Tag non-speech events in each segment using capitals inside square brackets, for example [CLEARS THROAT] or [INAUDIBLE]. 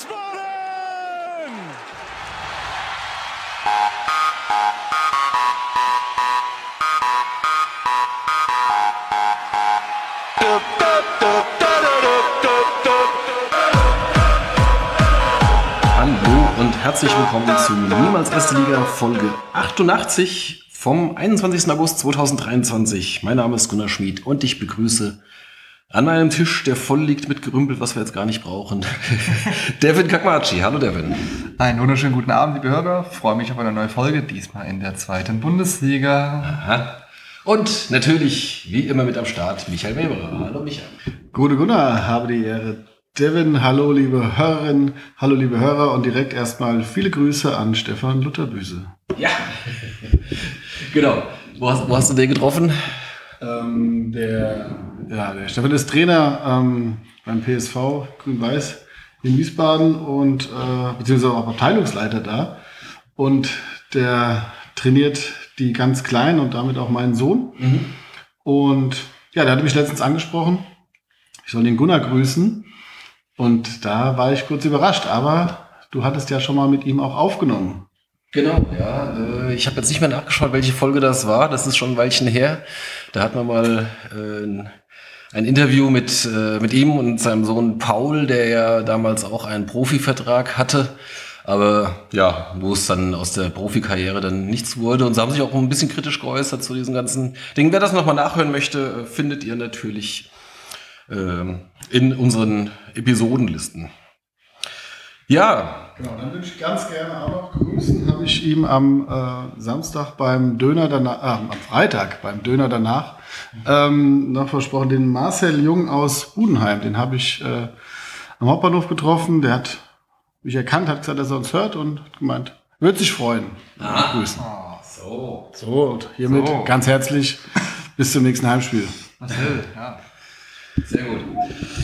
Wiesbaden! Hallo und herzlich willkommen zu Niemals Erste Liga Folge 88 vom 21. August 2023. Mein Name ist Gunnar Schmid und ich begrüße an meinem Tisch, der voll liegt mit Gerümpel, was wir jetzt gar nicht brauchen, [LAUGHS] Devin Kakmachi. Hallo Devin. Einen wunderschönen guten Abend, liebe Hörer. Freue mich auf eine neue Folge, diesmal in der zweiten Bundesliga. Aha. Und natürlich, wie immer mit am Start, Michael Weber. Hallo Michael. Gute Gunnar, habe die Ehre. Devin, hallo liebe Hörerinnen, hallo liebe Hörer und direkt erstmal viele Grüße an Stefan Lutherbüse. Ja, [LAUGHS] genau. Wo hast, wo hast du den getroffen? Ähm, der, ja, der Stefan ist Trainer ähm, beim PSV Grün-Weiß in Wiesbaden und äh, beziehungsweise auch Abteilungsleiter da. Und der trainiert die ganz Kleinen und damit auch meinen Sohn. Und ja, der hatte mich letztens angesprochen. Ich soll den Gunnar grüßen. Und da war ich kurz überrascht, aber du hattest ja schon mal mit ihm auch aufgenommen. Genau, ja. Äh, ich habe jetzt nicht mehr nachgeschaut, welche Folge das war. Das ist schon ein Weilchen her. Da hat man mal äh, ein- Interview mit, äh, mit ihm und seinem Sohn Paul, der ja damals auch einen Profivertrag hatte. Aber ja, wo es dann aus der Profikarriere dann nichts wurde. Und sie haben sich auch ein bisschen kritisch geäußert zu diesen ganzen Dingen. Wer das nochmal nachhören möchte, äh, findet ihr natürlich ähm, in unseren Episodenlisten. Ja, Genau, dann würde ich ganz gerne auch noch grüßen. Habe ich ihm am äh, Samstag beim Döner danach, äh, am Freitag beim Döner danach ähm, noch versprochen, den Marcel Jung aus Budenheim. Den habe ich äh, am Hauptbahnhof getroffen. Der hat mich erkannt, hat gesagt, dass er uns hört und hat gemeint, wird sich freuen. Grüßen. so. So, und hiermit So. ganz herzlich bis zum nächsten Heimspiel. Marcel, ja. Sehr gut.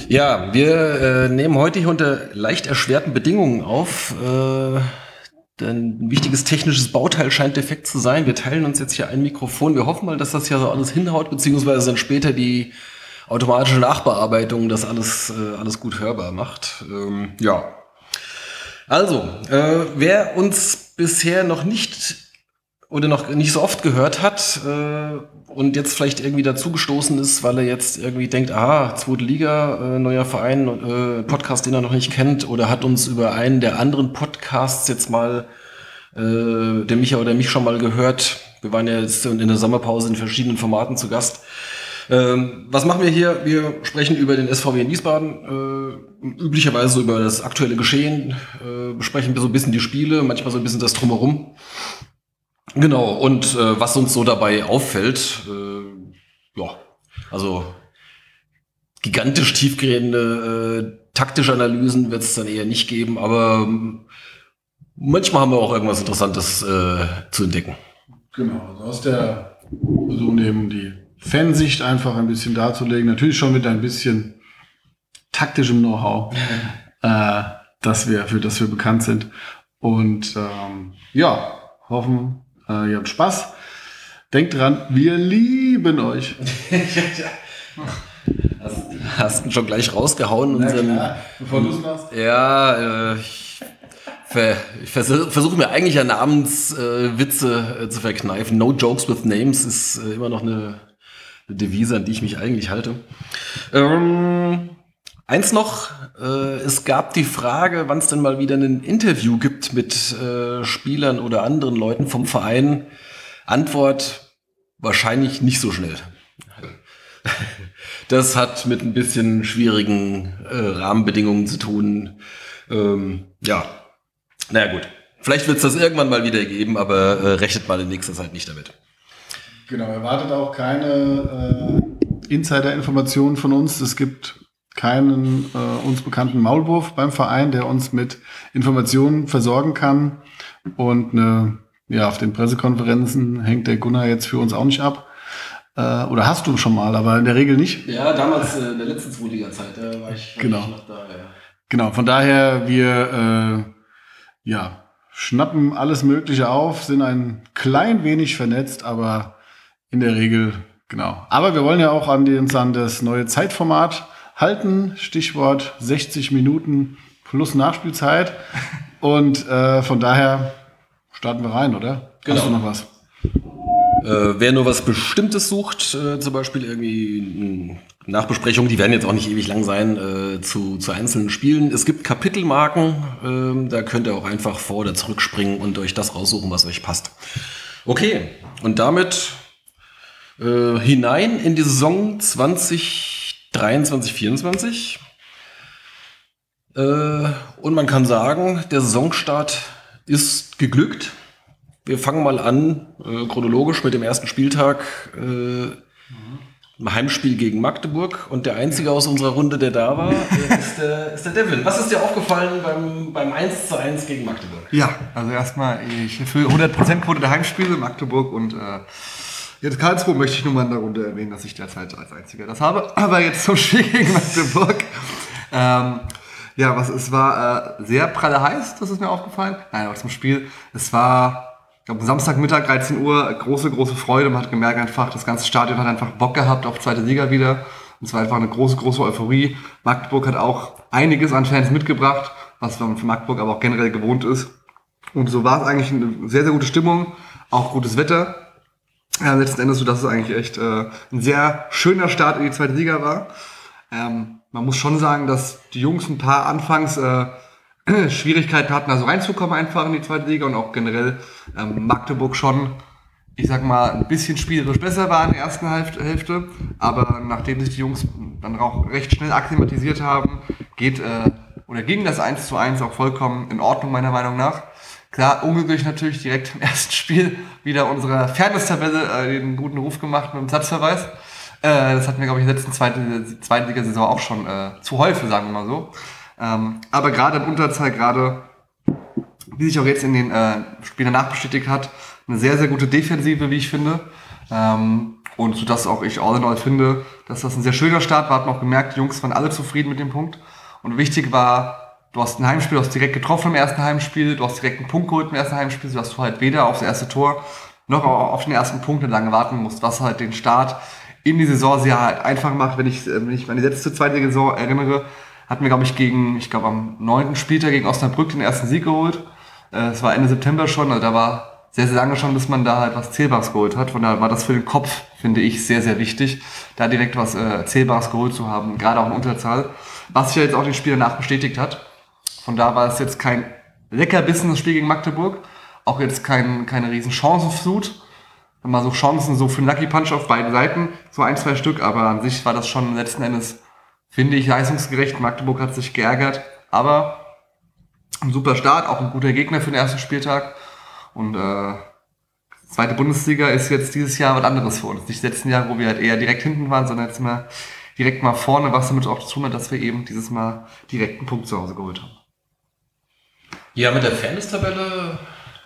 Ja, wir äh, nehmen heute hier unter leicht erschwerten Bedingungen auf. Äh, ein wichtiges technisches Bauteil scheint defekt zu sein. Wir teilen uns jetzt hier ein Mikrofon. Wir hoffen mal, dass das ja so alles hinhaut, beziehungsweise dann später die automatische Nachbearbeitung das alles, äh, alles gut hörbar macht. Ähm, ja. Also, äh, wer uns bisher noch nicht oder noch nicht so oft gehört hat äh, und jetzt vielleicht irgendwie dazugestoßen ist, weil er jetzt irgendwie denkt, aha, zweite Liga, äh, neuer Verein, äh, Podcast, den er noch nicht kennt, oder hat uns über einen der anderen Podcasts jetzt mal äh, der Micha oder mich schon mal gehört. Wir waren ja jetzt in der Sommerpause in verschiedenen Formaten zu Gast. Ähm, was machen wir hier? Wir sprechen über den SVW in Wiesbaden, äh, üblicherweise über das aktuelle Geschehen, äh, besprechen wir so ein bisschen die Spiele, manchmal so ein bisschen das Drumherum. Genau, und äh, was uns so dabei auffällt, äh, ja, also gigantisch tiefgehende äh, taktische Analysen wird es dann eher nicht geben, aber ähm, manchmal haben wir auch irgendwas Interessantes äh, zu entdecken. Genau, also aus der versuchen eben die Fansicht einfach ein bisschen darzulegen. Natürlich schon mit ein bisschen taktischem Know-how, [LAUGHS] äh, dass wir, für das wir bekannt sind. Und ähm, ja, hoffen, äh, ihr habt Spaß. Denkt dran, wir lieben euch. [LAUGHS] Hast, hast ihn schon gleich rausgehauen. unseren- bevor du es machst. Ja, äh, ich, ver, ich versuche versuche mir eigentlich ja Namenswitze äh, äh, zu verkneifen. No jokes with names ist äh, immer noch eine, eine Devise, an die ich mich eigentlich halte. Ähm, eins noch, äh, es gab die Frage, wann es denn mal wieder ein Interview gibt mit äh, Spielern oder anderen Leuten vom Verein. Antwort, wahrscheinlich nicht so schnell. [LAUGHS] Das hat mit ein bisschen schwierigen äh, Rahmenbedingungen zu tun. Ähm, ja, naja gut. Vielleicht wird es das irgendwann mal wieder geben, aber äh, rechnet mal in nächster Zeit nicht damit. Genau, erwartet auch keine äh, Insider-Informationen von uns. Es gibt keinen äh, uns bekannten Maulwurf beim Verein, der uns mit Informationen versorgen kann. Und eine, ja, auf den Pressekonferenzen hängt der Gunnar jetzt für uns auch nicht ab. Äh, oder hast du schon mal, aber in der Regel nicht. Ja, damals äh, in der letzten Zweitliga-Zeit, da war ich, war Genau. ich noch da. Ja. Genau, von daher, wir äh, ja, schnappen alles Mögliche auf, sind ein klein wenig vernetzt, aber in der Regel, genau. Aber wir wollen ja auch an, den, an das neue Zeitformat halten. Stichwort 60 Minuten plus Nachspielzeit. [LAUGHS] Und äh, von daher starten wir rein, oder? Genau. Hast du noch was? Äh, wer nur was Bestimmtes sucht, äh, zum Beispiel irgendwie mh, Nachbesprechungen, die werden jetzt auch nicht ewig lang sein, äh, zu, zu einzelnen Spielen. Es gibt Kapitelmarken, ähm, da könnt ihr auch einfach vor- oder zurückspringen und euch das raussuchen, was euch passt. Okay, und damit äh, hinein in die Saison 2023, 24. Äh, und man kann sagen, der Saisonstart ist geglückt. Wir fangen mal an, äh, chronologisch mit dem ersten Spieltag. Äh, im Heimspiel gegen Magdeburg. Und der Einzige aus unserer Runde, der da war, äh, ist, der, ist der Devin. Was ist dir aufgefallen beim, beim 1 zu 1 gegen Magdeburg? Ja, also erstmal, ich erfülle 100% Quote der Heimspiele Magdeburg und äh, jetzt Karlsruhe möchte ich nur mal in der Runde erwähnen, dass ich derzeit als Einziger das habe. [LAUGHS] Aber jetzt zum Spiel gegen Magdeburg. Ähm, ja, was es war äh, sehr pralle heiß, das ist mir aufgefallen. Nein, aber zum Spiel, es war ich glaube, Samstagmittag, 13 Uhr, große, große Freude. Man hat gemerkt einfach, das ganze Stadion hat einfach Bock gehabt auf zweite Liga wieder. Und es war einfach eine große, große Euphorie. Magdeburg hat auch einiges an Fans mitgebracht, was man für Magdeburg aber auch generell gewohnt ist. Und so war es eigentlich eine sehr, sehr gute Stimmung, auch gutes Wetter. Ja, letzten Endes so, dass es eigentlich echt äh, ein sehr schöner Start in die zweite Liga war. Ähm, man muss schon sagen, dass die Jungs ein paar anfangs äh, [CLEARS THROAT] Schwierigkeiten hatten, also reinzukommen einfach in die zweite Liga und auch generell ähm, Magdeburg schon, ich sag mal, ein bisschen spielerisch besser war in der ersten Hälfte, aber nachdem sich die Jungs dann auch recht schnell akklimatisiert haben, geht äh, oder ging das 1 zu 1 auch vollkommen in Ordnung meiner Meinung nach. Klar, unglücklich natürlich direkt im [LAUGHS] ersten Spiel wieder unserer Fairness-Tabelle äh, den guten Ruf gemacht mit dem Satzverweis. Äh, das hatten wir, glaube ich, in der letzten zweiten, zweiten Liga-Saison auch schon äh, zu häufig, sagen wir mal so. Ähm, aber gerade in Unterzahl, gerade wie sich auch jetzt in den äh, Spielen danach bestätigt hat, eine sehr, sehr gute Defensive, wie ich finde. Ähm, und so dass auch ich all in all finde, dass das ein sehr schöner Start war. Hat man auch gemerkt, die Jungs waren alle zufrieden mit dem Punkt. Und wichtig war, du hast ein Heimspiel, du hast direkt getroffen im ersten Heimspiel, du hast direkt einen Punkt geholt im ersten Heimspiel, so dass du halt weder aufs erste Tor noch auf den ersten Punkt lange warten musst, was halt den Start in die Saison sehr einfach macht. Wenn ich, wenn ich meine letzte zweite Saison erinnere, hatten wir, glaube ich, gegen, ich glaube, am neunten Spieltag gegen Osnabrück den ersten Sieg geholt. Äh, Es war Ende September schon, also da war sehr, sehr lange schon, bis man da halt was Zählbares geholt hat. Von daher war das für den Kopf, finde ich, sehr, sehr wichtig, da direkt was äh, Zählbares geholt zu haben, gerade auch in Unterzahl. Was sich ja jetzt auch den Spiel danach bestätigt hat. Von da war es jetzt kein Leckerbissen, das Spiel gegen Magdeburg. Auch jetzt kein, keine riesen Chancenflut. Mal so Chancen so für einen Lucky Punch auf beiden Seiten, so ein, zwei Stück, aber an sich war das schon letzten Endes finde ich leistungsgerecht. Magdeburg hat sich geärgert, aber ein super Start, auch ein guter Gegner für den ersten Spieltag. Und äh, zweite Bundesliga ist jetzt dieses Jahr was anderes für uns. Nicht letzten Jahre, wo wir halt eher direkt hinten waren, sondern jetzt mal direkt mal vorne, was damit auch zu tun hat, dass wir eben dieses Mal direkt einen Punkt zu Hause geholt haben. Ja, mit der Fairness-Tabelle,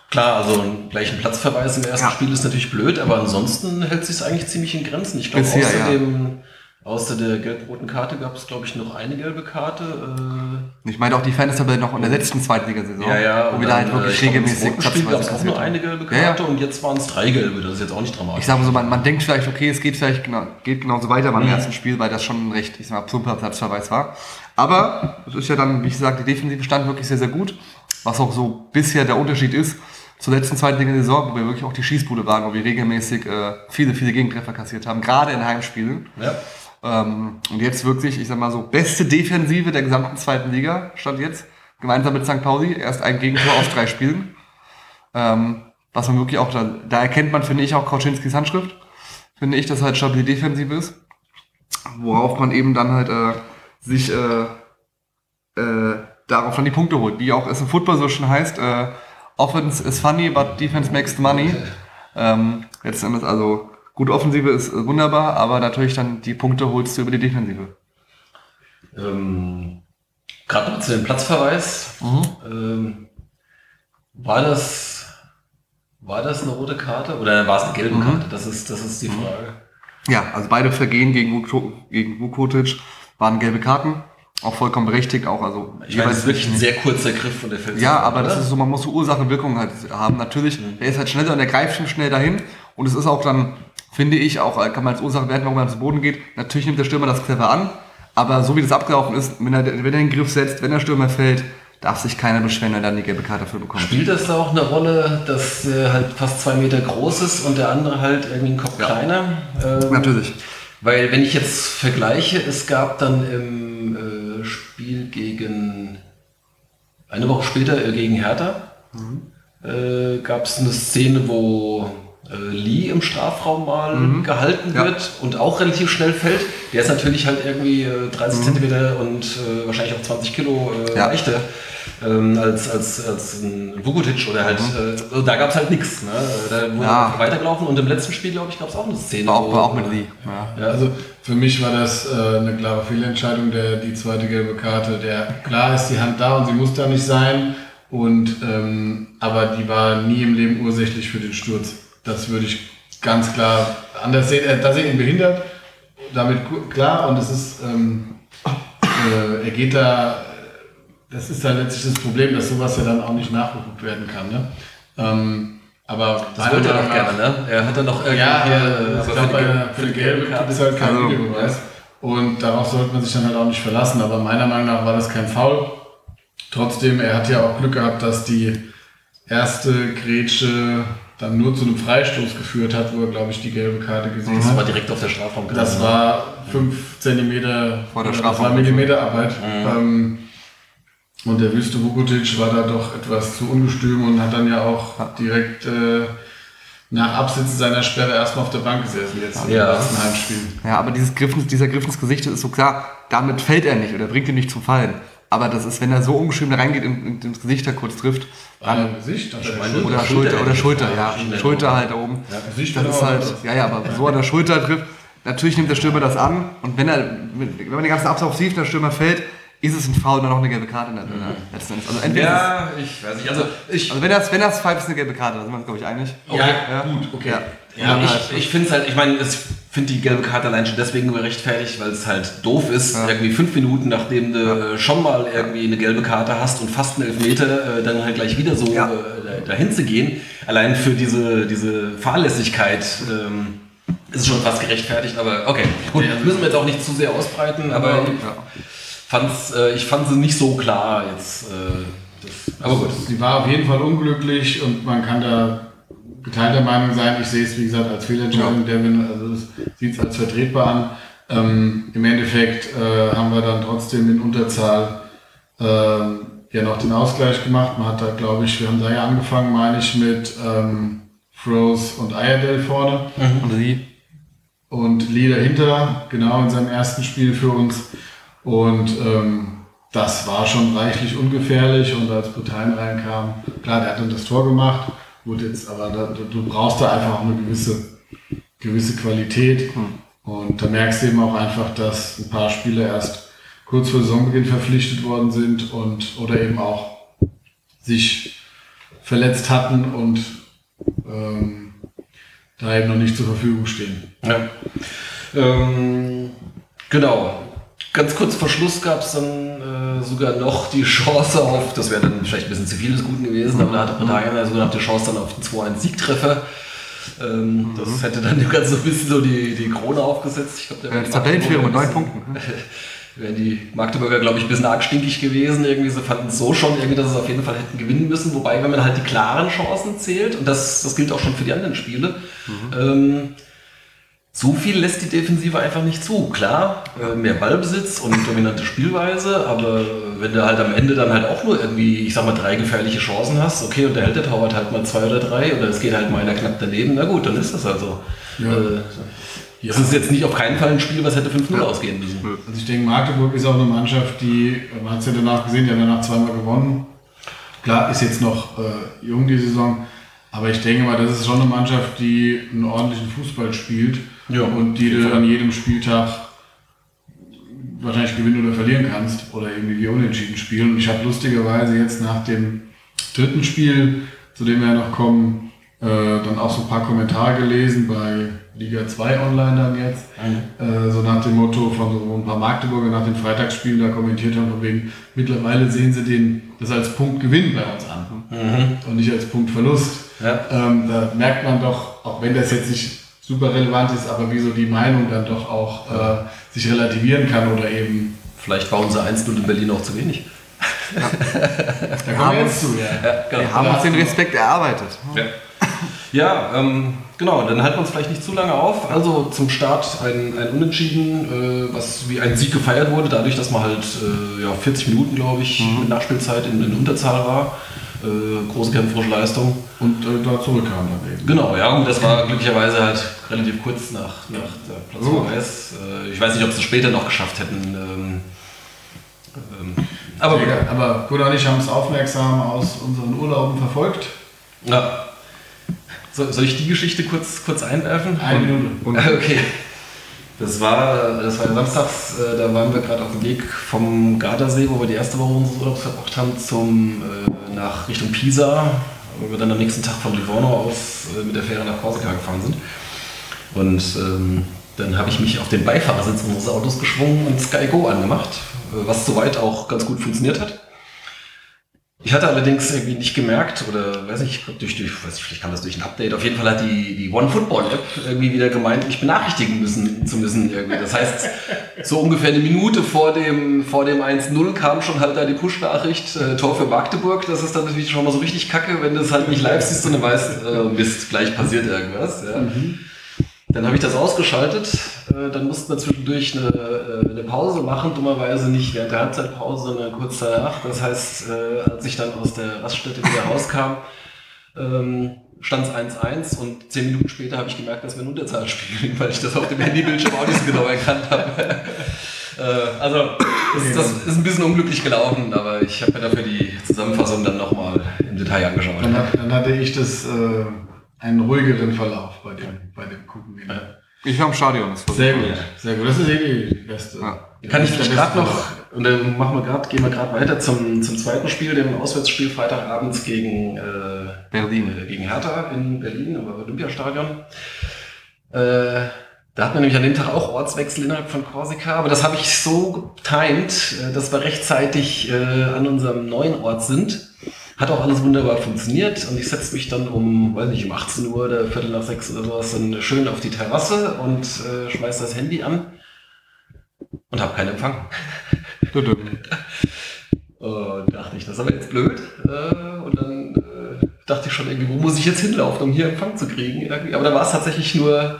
klar, also einen gleichen Platzverweis im ersten Ja. Spiel ist natürlich blöd, aber ansonsten hält sich eigentlich ziemlich in Grenzen. Ich glaube, außer, ja. dem, außer der gelb-roten Karte gab es, glaube ich, noch eine gelbe Karte. Äh, Ich meine auch die Fairness-Tabelle noch in der letzten Zweitligasaison, ja, ja. wo und wir da halt äh, wirklich ich glaub, regelmäßig zweiten Spiel gab es auch nur eine gelbe Ja, ja. Karte und jetzt waren es drei gelbe. Das ist jetzt auch nicht dramatisch. Ich sage mal so, man, man denkt vielleicht, okay, es geht vielleicht genau, geht genauso weiter beim ersten Spiel, weil das schon ein recht, ich sag mal, plumper Platzverweis war. Aber es ist ja dann, wie gesagt, die Defensive stand wirklich sehr, sehr gut. Was auch so bisher der Unterschied ist zur letzten zweiten Saison, wo wir wirklich auch die Schießbude waren, wo wir regelmäßig äh, viele, viele Gegentreffer kassiert haben, gerade in Heimspielen. ja. Ähm, und jetzt wirklich, ich sag mal so, beste Defensive der gesamten zweiten Liga stand jetzt. Gemeinsam mit St. Pauli. Erst ein Gegentor aus drei Spielen. Ähm, was man wirklich auch, da, da erkennt man, finde ich, auch Kauczynskis Handschrift. Finde ich, dass halt stabile Defensive ist. Worauf man eben dann halt äh, sich äh, äh, darauf dann die Punkte holt. Wie auch es im Football so schon heißt, äh, Offense is funny, but defense makes the money. Ähm, letzten Endes also gute Offensive ist wunderbar, aber natürlich dann die Punkte holst du über die Defensive. Ähm, Gerade noch zu dem Platzverweis. Ähm, war das war das eine rote Karte oder war es eine gelbe Mhm. Karte? Das ist das ist die Frage. Ja, also beide Vergehen gegen, Vuko- gegen Vukotic waren gelbe Karten. Auch vollkommen berechtigt, auch also Ich meine, das ist wirklich ein sehr kurzer Griff von der Feldseite. Ja, aber das oder? ist so, man muss so Ursache und Wirkung halt haben. Natürlich, der ist halt schneller und der greift schon schnell dahin. Und es ist auch dann, finde ich, auch, äh, kann man als Ursache werden, warum er zu Boden geht. Natürlich nimmt der Stürmer das clever an, Aber so wie das abgelaufen ist, wenn er, wenn er den Griff setzt, wenn der Stürmer fällt, darf sich keiner beschweren, wenn er dann die gelbe Karte dafür bekommt. Spielt das da auch eine Rolle, dass er halt fast zwei Meter groß ist und der andere halt irgendwie einen Kopf Ja. kleiner? Ähm, Natürlich. Weil wenn ich jetzt vergleiche, es gab dann im äh, Spiel gegen eine Woche später äh, gegen Hertha äh, gab es eine Szene, wo äh, Lee im Strafraum mal gehalten Ja. wird und auch relativ schnell fällt. Der ist natürlich halt irgendwie äh, 30 Zentimeter und äh, wahrscheinlich auch 20 Kilo Ja. leichter ähm, als, als, als ein Vukotic oder halt, äh, also da gab es halt nichts. Ne? Da wurde Ja. weitergelaufen und im letzten Spiel, glaube ich, gab es auch eine Szene. War auch, wo- auch mit Lee. Ja. Ja, Also für mich war das äh, eine klare Fehlentscheidung, der, die zweite gelbe Karte. Der, klar ist die Hand da und sie muss da nicht sein, und, ähm, aber die war nie im Leben ursächlich für den Sturz. Das würde ich ganz klar anders sehen. Äh, da sind ihn behindert, damit klar, und es ist, ähm, äh, er geht da, das ist dann letztlich das Problem, dass sowas ja dann auch nicht nachgeguckt werden kann. Ne? Ähm, aber Das wollte er doch gerne, ne? Er hat dann noch irgendwie ja, hier, äh, ich glaube, für für die gelbe gibt es halt Also, Videobeweis. Und darauf sollte man sich dann halt auch nicht verlassen. Aber meiner Meinung nach war das kein Foul. Trotzdem, er hat ja auch Glück gehabt, dass die erste Grätsche dann nur zu einem Freistoß geführt hat, wo er, glaube ich, die gelbe Karte gesehen Das hat. war direkt auf der Strafraum. Das war 5 cm Vor der das war Strafraum. Millimeterarbeit. Ähm, und der Wüste Vukotic war da doch etwas zu ungestüm und hat dann ja auch direkt äh, nach Absitzen seiner Sperre erstmal auf der Bank gesessen jetzt im Ja. ersten Heimspiel. Ja, aber dieses Griff, dieser Griff ins Gesicht ist so klar, damit fällt er nicht oder bringt ihn nicht zum Fallen. Aber das ist, wenn er so ungeschrieben da reingeht und ins Gesicht da kurz trifft, An dem Gesicht, an der meine, Schulter. oder Schulter Schulter, oder Schulter, ja, Schulter oben. halt da oben. Ja, Gesicht Das ist halt, ja, ja, aber so an der Schulter trifft, natürlich nimmt der Stürmer das an und wenn er, wenn man den ganzen Ablauf sieht, der Stürmer fällt, ist es ein Foul und dann noch eine gelbe Karte in der letzten Endes. Also entweder Ja, ich weiß nicht. Also ich, also wenn das, wenn das pfeift, ist eine gelbe Karte, da sind wir uns, glaube ich, einig. ja, gut, okay. Ja. ja, Und ich, halt- ich finde es halt, ich meine, ich finde die gelbe Karte allein schon deswegen gerechtfertigt, weil es halt doof ist, irgendwie fünf Minuten nachdem du schon mal irgendwie eine gelbe Karte hast und fast einen Elfmeter, äh, dann halt gleich wieder so Ja. äh, dahin zu gehen. Allein für diese, diese Fahrlässigkeit ähm, ist es schon fast gerechtfertigt, aber okay. Gut, das müssen wir jetzt auch nicht zu sehr ausbreiten, aber ja. Fand's, äh, ich fand sie nicht so klar jetzt. Äh, das, aber gut. Sie war auf jeden Fall unglücklich und man kann da geteilter Meinung sein. Ich sehe es, wie gesagt, als Fehlentscheidung. Devin also es sieht es als vertretbar an. Ähm, Im Endeffekt äh, haben wir dann trotzdem in Unterzahl ähm, ja noch den Ausgleich gemacht. Man hat da, glaube ich, wir haben da ja angefangen, meine ich, mit ähm, Froze und Ayerdale vorne Und sie, und Lee dahinter, genau in seinem ersten Spiel für uns. Und ähm, das war schon reichlich ungefährlich. Und als Boutin reinkam, klar, der hat dann das Tor gemacht. Gut, jetzt, aber da, du- du brauchst da einfach auch eine gewisse, gewisse Qualität. Und da merkst du eben auch einfach, dass ein paar Spieler erst kurz vor Saisonbeginn verpflichtet worden sind und oder eben auch sich verletzt hatten und ähm, da eben noch nicht zur Verfügung stehen. Ja. Ähm, genau. Ganz kurz vor Schluss gab es dann äh, sogar noch die Chance auf, das wäre dann vielleicht ein bisschen zu viel des Guten gewesen, aber da hatte Britannien ja sogar noch die Chance dann auf den 2-1-Siegtreffer. Ähm, Das hätte dann dem Ganzen so ein bisschen so die, die Krone aufgesetzt. Ich glaub, da wären äh, die Tabellenführer mit neun Punkten. [LAUGHS] Wären die Magdeburger, glaube ich, ein bisschen arg stinkig gewesen. Irgendwie, sie fanden es so schon, irgendwie, dass sie auf jeden Fall hätten gewinnen müssen. Wobei, wenn man halt die klaren Chancen zählt, und das, das gilt auch schon für die anderen Spiele, ähm, so viel lässt die Defensive einfach nicht zu. Klar, äh, mehr Ballbesitz und [LAUGHS] dominante Spielweise, aber wenn du halt am Ende dann halt auch nur irgendwie, ich sag mal, drei gefährliche Chancen hast, okay, und da hält der Torwart halt mal zwei oder drei oder es geht halt mal einer knapp daneben, na gut, dann ist das also. Ja. Äh, das ist jetzt nicht auf keinen Fall ein Spiel, was hätte 5-0 ausgehen müssen. Also ich denke, Magdeburg ist auch eine Mannschaft, die, man hat es ja danach gesehen, die haben danach zweimal gewonnen. Klar, ist jetzt noch äh, jung die Saison, aber ich denke mal, das ist schon eine Mannschaft, die einen ordentlichen Fußball spielt Ja, und die du an jedem Spieltag wahrscheinlich gewinnen oder verlieren kannst oder irgendwie wie unentschieden spielen. Und ich habe lustigerweise jetzt nach dem dritten Spiel, zu dem wir ja noch kommen, äh, dann auch so ein paar Kommentare gelesen bei Liga 2 online dann jetzt. Äh, so nach dem Motto von so ein paar Magdeburger nach den Freitagsspielen da kommentiert haben, von wegen, mittlerweile sehen sie den, das als Punktgewinn bei uns an und nicht als Punktverlust. Ja. Ähm, da merkt man doch, auch wenn das jetzt nicht super relevant ist, aber wie so die Meinung dann doch auch äh, sich relativieren kann oder eben. Vielleicht war unser 1 in Berlin auch zu wenig. [LAUGHS] Da kommen wir jetzt zu, ja. Ja, genau. Wir haben uns den Respekt erarbeitet. Ja, ja ähm, genau, dann halten wir uns vielleicht nicht zu lange auf. Also zum Start ein, ein Unentschieden, äh, was wie ein Sieg gefeiert wurde, dadurch, dass man halt äh, ja, 40 Minuten, glaube ich, mit Nachspielzeit in, in Unterzahl war. Äh, große kämpferische Leistung. Und äh, da zurückkam dann eben. Genau, ja, und das war glücklicherweise halt relativ kurz nach, nach der Platz Oh. Äh, ich weiß nicht, ob sie es später noch geschafft hätten. Ähm, ähm, aber gut. Egal. Aber Gunnar und ich haben es aufmerksam aus unseren Urlauben verfolgt. Ja. Soll, soll ich die Geschichte kurz, kurz einwerfen? Eine Minute. [LAUGHS] Okay. Das war, das war samstags, äh, da waren wir gerade auf dem Weg vom Gardasee, wo wir die erste Woche unseres Urlaubs verbracht haben, zum, äh, nach Richtung Pisa, wo wir dann am nächsten Tag von Livorno aus äh, mit der Fähre nach Korsika gefahren sind. Und ähm, dann habe ich mich auf den Beifahrersitz unseres Autos geschwungen und Sky Go angemacht, äh, was soweit auch ganz gut funktioniert hat. Ich hatte allerdings irgendwie nicht gemerkt, oder weiß nicht, durch, durch weiß nicht, vielleicht kam das durch ein Update. Auf jeden Fall hat die, die One Football App irgendwie wieder gemeint, mich benachrichtigen müssen, zu müssen irgendwie. Das heißt, so ungefähr eine Minute vor dem, vor dem 1-0 kam schon halt da die Push-Nachricht, äh, Tor für Magdeburg. Das ist dann natürlich schon mal so richtig kacke, wenn du es halt nicht live siehst und du weißt, äh, Mist, gleich passiert irgendwas. Ja. Dann habe ich das ausgeschaltet. Äh, dann mussten wir zwischendurch eine, äh, eine Pause machen. Dummerweise nicht während der Halbzeitpause, sondern kurz danach. Das heißt, äh, als ich dann aus der Raststätte wieder rauskam, ähm, stand es 1-1 und zehn Minuten später habe ich gemerkt, dass wir in Unterzahl spielen, [LAUGHS] weil ich das auf dem Handybildschirm auch nicht so genau erkannt habe. [LAUGHS] äh, also, das, das ist ein bisschen unglücklich gelaufen, aber ich habe mir dafür die Zusammenfassung dann nochmal im Detail angeschaut. Dann, dann hatte ich das, äh, einen ruhigeren Verlauf bei dem, bei dem Gucken. ich war im Stadion. Das war Sehr gut, sehr gut. Das ist eh die beste. Ja. Kann ich vielleicht gerade noch, und dann machen wir grad, gehen wir gerade weiter zum, zum zweiten Spiel, dem Auswärtsspiel Freitagabends gegen, äh, Berlin. äh, gegen Hertha in Berlin, im Olympiastadion. Äh, da hat man nämlich an dem Tag auch Ortswechsel innerhalb von Korsika, aber das habe ich so getimt, äh, dass wir rechtzeitig äh, an unserem neuen Ort sind. Hat auch alles wunderbar funktioniert und ich setze mich dann um, weiß nicht, um 18 Uhr oder Viertel nach sechs oder sowas dann schön auf die Terrasse und äh, schmeiß das Handy an und habe keinen Empfang. [LAUGHS] Und dachte ich, das ist aber jetzt blöd. Äh, Und dann äh, dachte ich schon irgendwie, wo muss ich jetzt hinlaufen, um hier Empfang zu kriegen? Aber da war es tatsächlich nur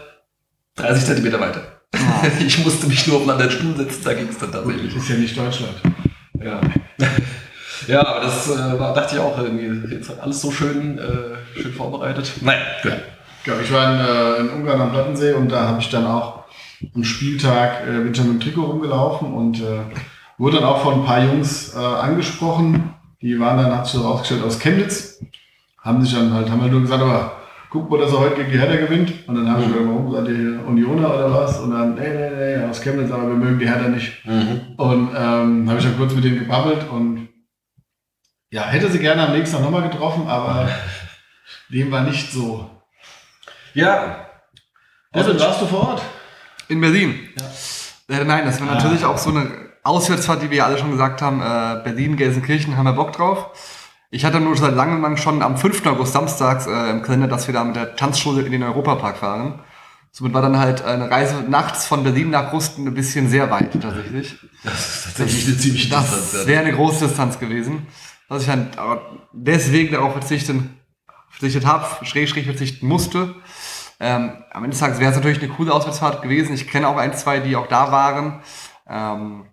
30 Zentimeter weiter. Ah. [LAUGHS] Ich musste mich nur auf einen anderen Stuhl setzen, da ging es dann tatsächlich. Ist ja nicht Deutschland. Ja. [LAUGHS] ja, aber das äh, war, dachte ich auch irgendwie, jetzt hat alles so schön, äh, schön vorbereitet. Nein, gut. Ja, ich war in, äh, in Ungarn am Plattensee und da habe ich dann auch am Spieltag äh, bin dann mit dem Trikot rumgelaufen und äh, wurde dann auch von ein paar Jungs äh, angesprochen. Die waren dann, hat sich so rausgestellt, aus Chemnitz. Haben sich dann halt, haben halt nur gesagt, aber guck mal, dass er heute gegen die Hertha gewinnt. Und dann habe ich gesagt, warum seid ihr Unioner oder was? Und dann, nee, nee, nee, aus Chemnitz, aber wir mögen die Hertha nicht. Mhm. Und ähm, habe ich dann kurz mit denen gebabbelt und ja, hätte sie gerne am nächsten Tag nochmal getroffen, aber [LAUGHS] dem war nicht so. Ja, Also warst du vor Ort? In Berlin. Äh, nein, das war Ah. natürlich auch so eine Auswärtsfahrt, die wir ja alle schon gesagt haben. Äh, Berlin, Gelsenkirchen, haben wir Bock drauf. Ich hatte nur seit langem lang schon am 5. August samstags äh, im Kalender, dass wir da mit der Tanzschule in den Europapark fahren. Somit war dann halt eine Reise nachts von Berlin nach Rusten ein bisschen sehr weit tatsächlich. das ist tatsächlich eine ziemlich Das wäre eine große Distanz gewesen. Dass ich dann aber deswegen darauf verzichten, verzichtet habe, schräg, schräg verzichten musste. Ähm, am Ende des Tages wäre es natürlich eine coole Auswärtsfahrt gewesen. Ich kenne auch ein, zwei, die auch da waren. Ähm,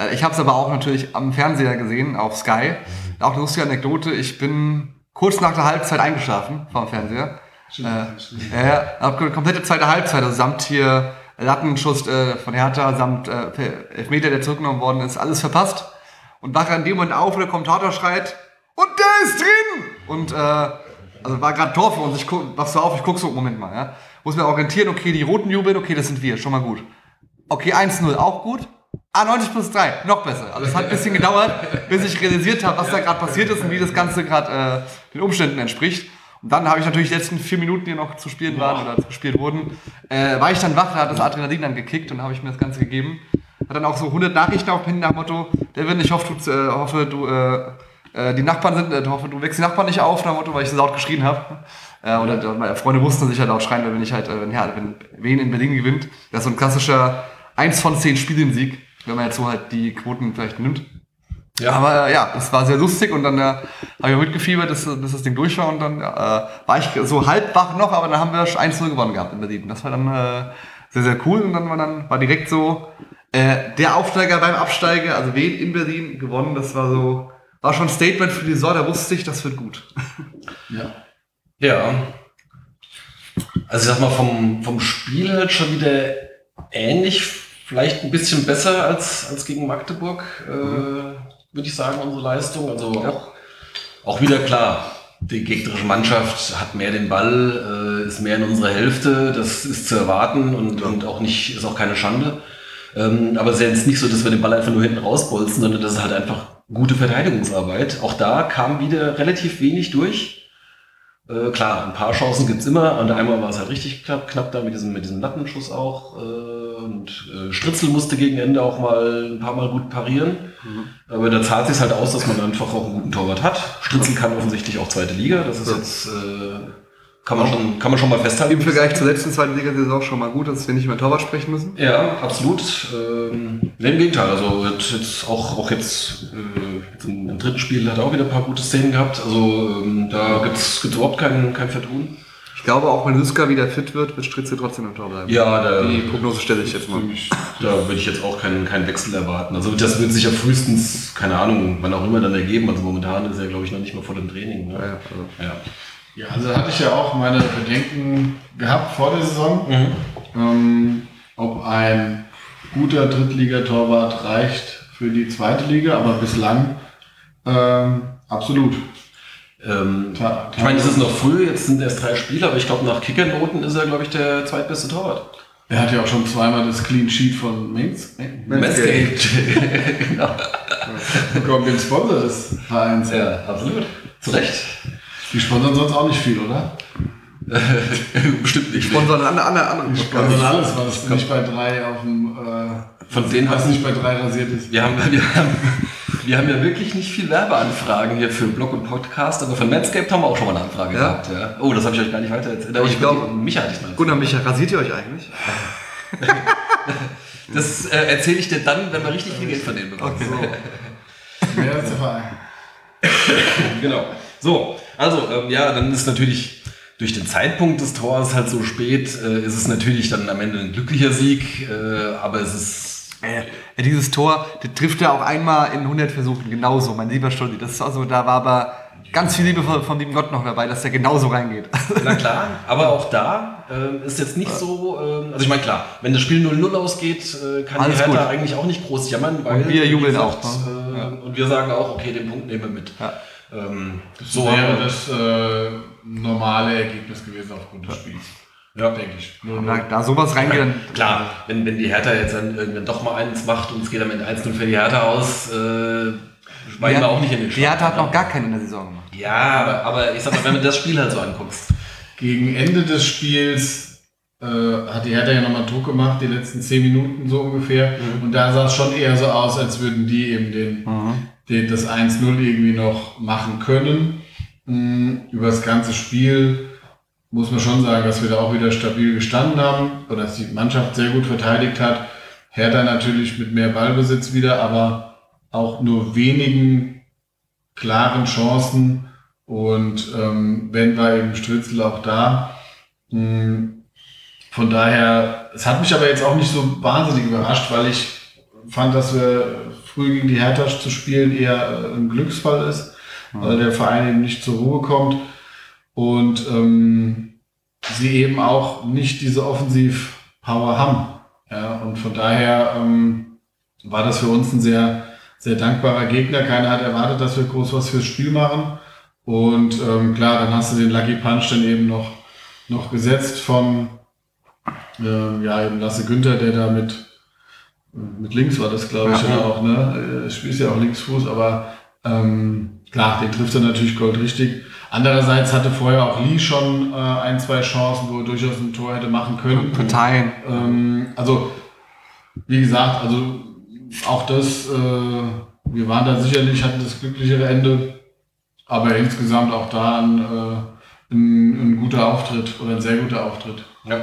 äh, ich habe es aber auch natürlich am Fernseher gesehen, auf Sky. Auch eine lustige Anekdote. Ich bin kurz nach der Halbzeit eingeschlafen vom Fernseher. Äh, ja, ja, hab die komplette zweite Halbzeit, also samt hier Lattenschuss äh, von Hertha, samt äh, Elfmeter, der zurückgenommen worden ist, alles verpasst. Und wache in dem Moment auf, wo der Kommentator schreit, und der ist drin! Und äh, also war gerade Tor für uns, ich guck, wachst du auf, ich guck so, Moment mal, ja. Muss mir orientieren, okay, die roten jubeln, okay, das sind wir, schon mal gut. Okay, 1-0, auch gut. Ah, 90 plus 3, noch besser. Also es hat ein bisschen gedauert, bis ich realisiert habe, was da gerade passiert ist und wie das Ganze gerade äh, den Umständen entspricht. Und dann habe ich natürlich die letzten vier Minuten, die noch zu spielen waren oder gespielt wurden, äh, war ich dann wach, da hat das Adrenalin dann gekickt und habe ich mir das Ganze gegeben. Hat dann auch so 100 Nachrichten auf dem Handy nach dem Motto, Devin, ich hoffe, du, äh, hoffe, du äh, äh, die Nachbarn sind, äh, hoffe, du wächst die Nachbarn nicht auf, nach Motto, weil ich so laut geschrien habe. Äh, oder äh, meine Freunde wussten, dass ich halt laut schreien, wenn ich halt, äh, wenn, ja, wenn Wen in Berlin gewinnt. Das ist so ein klassischer eins von zehn Spielen Sieg, wenn man jetzt so halt die Quoten vielleicht nimmt. Ja. Aber ja, es war sehr lustig und dann äh, habe ich auch mitgefiebert, dass, dass das Ding durch war und dann äh, war ich so halb wach noch, aber dann haben wir 1-0 gewonnen gehabt in Berlin. Das war dann äh, sehr, sehr cool und dann war dann war direkt so äh, der Aufsteiger beim Absteiger, also wen in Berlin gewonnen, das war so, war schon ein Statement für die Saison, da wusste ich, das wird gut. [LAUGHS] Ja. Ja. Also ich sag mal, vom, vom Spiel halt schon wieder ähnlich, vielleicht ein bisschen besser als, als gegen Magdeburg, äh, würde ich sagen, unsere Leistung. Also auch, auch wieder klar. Die gegnerische Mannschaft hat mehr den Ball, äh, ist mehr in unserer Hälfte, das ist zu erwarten und, und auch nicht, ist auch keine Schande. Ähm, aber es ist ja jetzt nicht so, dass wir den Ball einfach nur hinten rausbolzen, sondern das ist halt einfach gute Verteidigungsarbeit. Auch da kam wieder relativ wenig durch. Äh, klar, ein paar Chancen gibt's immer. Und einmal war es halt richtig knapp, knapp da mit diesem, mit diesem Lattenschuss auch. Äh, und äh, Stritzel musste gegen Ende auch mal ein paar Mal gut parieren. Aber da zahlt sich halt aus, dass man einfach auch einen guten Torwart hat. Stritzel kann offensichtlich auch zweite Liga. Das ist Ja. jetzt, äh, kann man schon, kann man schon mal festhalten. Im Vergleich zur letzten zweiten Liga-Saison schon mal gut, dass wir nicht mehr Torwart sprechen müssen. Ja, absolut. Ähm, nee, Im Gegenteil, also jetzt, auch, auch jetzt, äh, jetzt im, im dritten Spiel hat er auch wieder ein paar gute Szenen gehabt. Also ähm, da gibt's gibt's überhaupt kein, kein Vertun. Ich glaube, auch wenn Luska wieder fit wird, wird Stritzel trotzdem im Tor bleiben. Ja, da, Die Prognose stelle ich jetzt mal. da würde ich jetzt auch keinen, keinen Wechsel erwarten. Also das wird sich ja frühestens, keine Ahnung, wann auch immer dann ergeben. Also momentan ist er, glaube ich, noch nicht mal vor dem Training. Ne? Ja, also. ja. Ja, also da hatte ich ja auch meine Bedenken gehabt vor der Saison, ähm, ob ein guter Drittligatorwart reicht für die zweite Liga, aber bislang ähm, absolut. Ähm, Ta- ich meine, es ist noch früh, jetzt sind erst drei Spiele, aber ich glaube, nach Kickernoten ist er, glaube ich, der zweitbeste Torwart. Er hat ja auch schon zweimal das Clean Sheet von Mainz Manscaped. [LAUGHS] genau. bekommen, den Sponsor des Vereins. Ja, absolut. Zu Recht. Die sponsern sonst auch nicht viel, oder? [LAUGHS] Bestimmt nicht. Sponsor an andere, andere. Die sponsern alles, was nicht bei drei auf dem, äh, Von denen was nicht bei drei rasiert ist. Wir haben, wir, haben, wir haben ja wirklich nicht viel Werbeanfragen hier für Blog und Podcast, aber von Manscaped haben wir auch schon mal eine Anfrage Ja? gehabt. Ja. Oh, das habe ich euch gar nicht weiter erzählt. Aber Ich glaub- Micha hatte ich mal. Gunnar, Micha, rasiert ihr euch eigentlich? [LAUGHS] Das äh, erzähle ich dir dann, wenn wir richtig viel Geld von denen bekommen. Mehr als der Verein. [LAUGHS] Genau. So, also ähm, ja, dann ist natürlich durch den Zeitpunkt des Tors halt so spät, äh, ist es natürlich dann am Ende ein glücklicher Sieg, äh, aber es ist Äh, ja, dieses Tor, das trifft er auch einmal in 100 Versuchen genauso, mein lieber Stolli. Das ist also, da war aber ganz viel Liebe von, von lieben Gott noch dabei, dass der genauso reingeht. [LAUGHS] Na klar, aber auch da ähm, ist jetzt nicht so, ähm, also ich meine klar, wenn das Spiel 0-0 ausgeht, äh, kann Alles die Hertha gut. eigentlich auch nicht groß jammern, weil Und wir jubeln gesagt, auch, ne? Äh, Und wir sagen auch, okay, den Punkt nehmen wir mit. Ja. Ähm, So so wäre das äh, normale Ergebnis gewesen aufgrund des Spiels. Ja. denke ich. Nur, Und da, da sowas reingeht, dann Klar, wenn, wenn die Hertha jetzt dann irgendwann doch mal eins macht und es geht am Ende 1-0 für die Hertha aus, äh, weinen wir auch nicht in den Die Hertha hat noch gar keinen in der Saison gemacht. Ja, aber, aber ich sag mal, wenn du das Spiel halt so anguckst. Gegen Ende des Spiels äh, hat die Hertha ja nochmal Druck gemacht, die letzten zehn Minuten so ungefähr. Und da sah es schon eher so aus, als würden die eben den, den, das 1-0 irgendwie noch machen können. Mhm. Über das ganze Spiel muss man schon sagen, dass wir da auch wieder stabil gestanden haben oder dass die Mannschaft sehr gut verteidigt hat. Hertha natürlich mit mehr Ballbesitz wieder, aber auch nur wenigen klaren Chancen. Und ähm, wenn war eben Stritzel auch da. Mm, Von daher, es hat mich aber jetzt auch nicht so wahnsinnig überrascht, weil ich fand, dass wir früh gegen die Hertha zu spielen eher äh, ein Glücksfall ist, weil der Verein eben nicht zur Ruhe kommt und ähm, sie eben auch nicht diese Offensiv-Power haben. Ja, und von daher ähm, war das für uns ein sehr, sehr dankbarer Gegner. Keiner hat erwartet, dass wir groß was fürs Spiel machen. Und ähm, klar, dann hast du den Lucky Punch dann eben noch, noch gesetzt von ähm, ja, eben Lasse Günther, der da mit, mit links war das, glaube ich, Ja. ja. auch, ne? Äh, Spielst ja auch Linksfuß, aber ähm, klar, den trifft er natürlich goldrichtig. Andererseits hatte vorher auch Lee schon äh, ein, zwei Chancen, wo er durchaus ein Tor hätte machen können. Parteien. Ähm, also, wie gesagt, also auch das, äh, wir waren da sicherlich, hatten das glücklichere Ende, aber insgesamt auch da ein, äh, ein, ein guter Auftritt oder ein sehr guter Auftritt. Ja.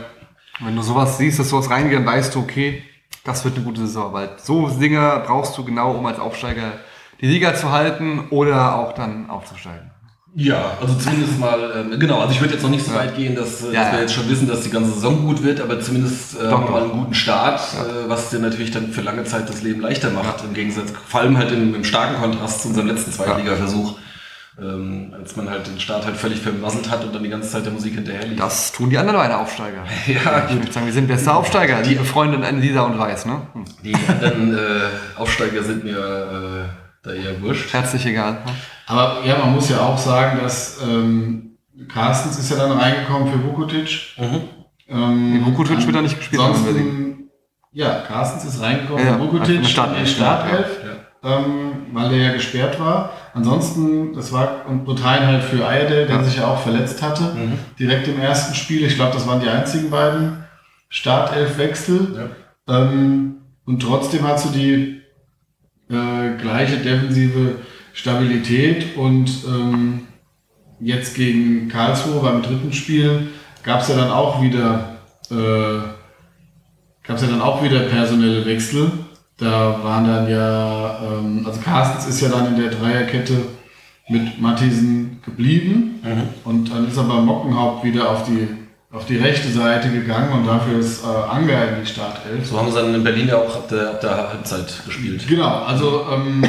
Wenn du sowas siehst, dass sowas reingeht, dann weißt du, okay, das wird eine gute Saison, weil so Dinge brauchst du genau, um als Aufsteiger die Liga zu halten oder auch dann aufzusteigen. Ja, also zumindest mal, ähm, genau, also ich würde jetzt noch nicht so weit gehen, dass, äh, Ja, dass wir ja. jetzt schon wissen, dass die ganze Saison gut wird, aber zumindest äh, Doch, mal doch. einen guten Start, äh, was dir natürlich dann für lange Zeit das Leben leichter macht, im Gegensatz, vor allem halt im, im starken Kontrast zu unserem letzten Zweitliga-Versuch, ähm, als man halt den Start halt völlig vermasselt hat und dann die ganze Zeit der Musik hinterher lief. Das tun die anderen beiden Aufsteiger. [LAUGHS] Ja, Ich würde sagen, wir sind beste Aufsteiger, die Freundin Lisa und Weiß, ne? Hm. Die anderen äh, Aufsteiger sind mir äh, da eher wurscht. Herzlich egal. ne? Aber ja, man muss ja auch sagen, dass ähm, Carstens ist ja dann reingekommen für Vukotic. Mhm. Ähm, Vukotic wird da nicht gespielt Ansonsten, ja, Carstens ist reingekommen Ja, für Vukotic in der Startelf, in die Startelf, Ja. ähm, weil der ja gesperrt war. Ansonsten, das war und Brutain halt für Ayerdale, der Ja. sich ja auch verletzt hatte, Mhm. direkt im ersten Spiel. Ich glaube, das waren die einzigen beiden Startelf-Wechsel. Ähm, und trotzdem hast du die äh, gleiche defensive Stabilität und ähm, jetzt gegen Karlsruhe beim dritten Spiel gab es ja dann auch wieder äh, gab es ja dann auch wieder personelle Wechsel. Da waren dann ja, ähm, also Carstens ist ja dann in der Dreierkette mit Mattisen geblieben und dann ist aber Mockenhaupt wieder auf die auf die rechte Seite gegangen und dafür ist äh, Anger in die Startelf. So haben sie dann in Berlin ja auch ab der, ab der Halbzeit gespielt. Genau, also ähm,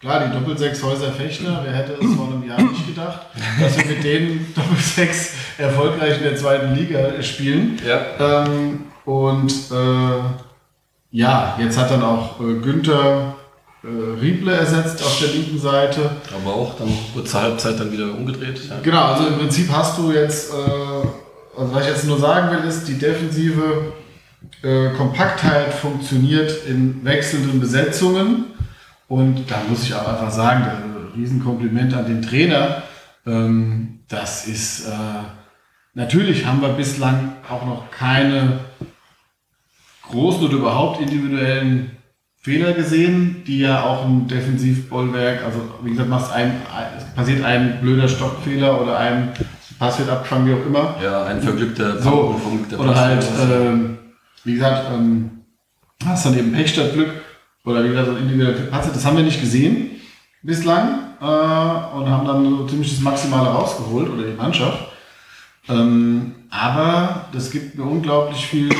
klar, die Doppelsechs Häuser Fechter, wer hätte es vor einem Jahr nicht gedacht, dass wir mit denen Doppelsechs erfolgreich in der zweiten Liga spielen. Ja. Ähm, und äh, ja, jetzt hat dann auch äh, Günther äh, Rieble ersetzt auf der linken Seite. Aber auch dann wurde zur Halbzeit dann wieder umgedreht. Ja. Genau, also im Prinzip hast du jetzt, äh, also was ich jetzt nur sagen will, ist, die defensive äh, Kompaktheit funktioniert in wechselnden Besetzungen. Und da muss ich auch einfach sagen, der Riesenkompliment an den Trainer. Ähm, das ist, äh, natürlich haben wir bislang auch noch keine großen oder überhaupt individuellen Fehler gesehen, die ja auch ein Defensivbollwerk, also wie gesagt, machst ein, ein, es passiert ein blöder Stockfehler oder ein Pass wird abgefangen, wie auch immer. ja, ein verglückter So, Pass, verglückter oder Pass. halt, ähm, wie gesagt, ähm, hast dann eben Pech statt Glück oder wie gesagt, so individuelle Patze, das haben wir nicht gesehen bislang äh, und haben dann so ziemlich das Maximale rausgeholt oder die Mannschaft. Ähm, aber das gibt mir unglaublich viel äh,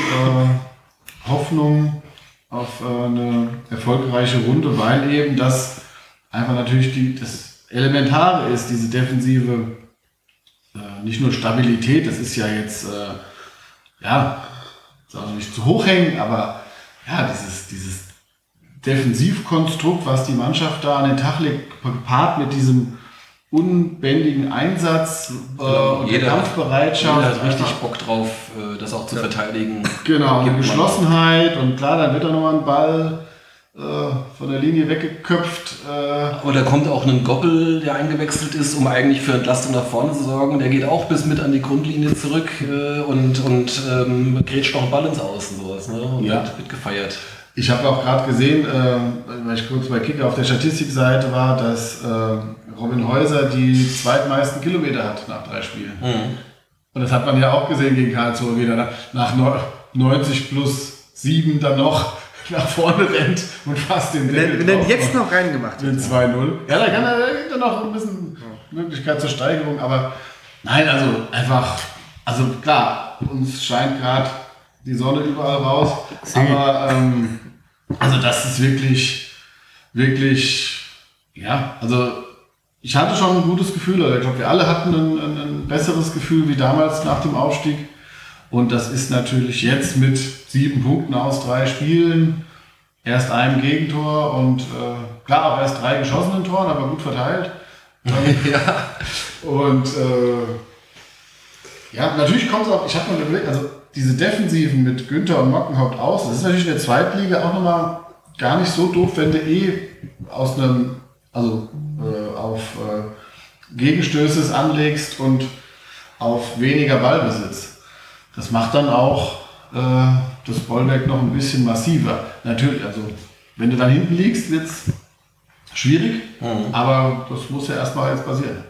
Hoffnung auf äh, eine erfolgreiche Runde, weil eben das einfach natürlich die, das Elementare ist, diese defensive äh, nicht nur Stabilität, das ist ja jetzt, äh, ja, soll nicht zu hoch hängen, aber ja, dieses, dieses Defensivkonstrukt, was die Mannschaft da an den Tag legt, gepaart mit diesem unbändigen Einsatz äh, und der Jeder Kampfbereitschaft. Jeder hat richtig Bock drauf, äh, das auch zu verteidigen. Genau, man Geschlossenheit und klar, dann wird da nochmal ein Ball äh, von der Linie weggeköpft. Äh, Aber da kommt auch ein Goppel, der eingewechselt ist, um eigentlich für Entlastung nach vorne zu sorgen. Der geht auch bis mit an die Grundlinie zurück und, und ähm, grätscht noch einen Ball ins Außen. Sowas, ne? Und Ja. wird, wird gefeiert. Ich habe auch gerade gesehen, äh, weil ich kurz bei Kicker auf der Statistikseite war, dass äh, Robin Häuser die zweitmeisten Kilometer hat nach drei Spielen. Und das hat man ja auch gesehen gegen Karlsruhe wieder. Nach- Nach neu- 90 plus 7 dann noch [LAUGHS] nach vorne rennt und fast den Deckel Wenn, wenn drauf jetzt noch reingemacht Den 2-0. Ja, da kann er da gibt er noch ein bisschen Möglichkeit zur Steigerung, aber nein, also einfach, also klar, uns scheint gerade die Sonne überall raus, aber ähm, also das ist wirklich, wirklich, ja, also ich hatte schon ein gutes Gefühl, oder ich glaube, wir alle hatten ein, ein, ein besseres Gefühl wie damals nach dem Aufstieg. Und das ist natürlich jetzt mit sieben Punkten aus drei Spielen, erst einem Gegentor und äh, klar auch erst drei geschossenen Toren, aber gut verteilt. [LAUGHS] Ähm, ja. Und äh, ja, natürlich kommt es auch, ich habe mal überlegt, also diese Defensiven mit Günther und Mockenhaupt aus, das ist natürlich in der Zweitliga auch nochmal gar nicht so doof, wenn du eh aus einem, also äh, auf äh, Gegenstöße es anlegst und auf weniger Ballbesitz. Das macht dann auch äh, das Bollwerk noch ein bisschen massiver. Natürlich, also wenn du dann hinten liegst, wird es schwierig, aber das muss ja erstmal jetzt passieren.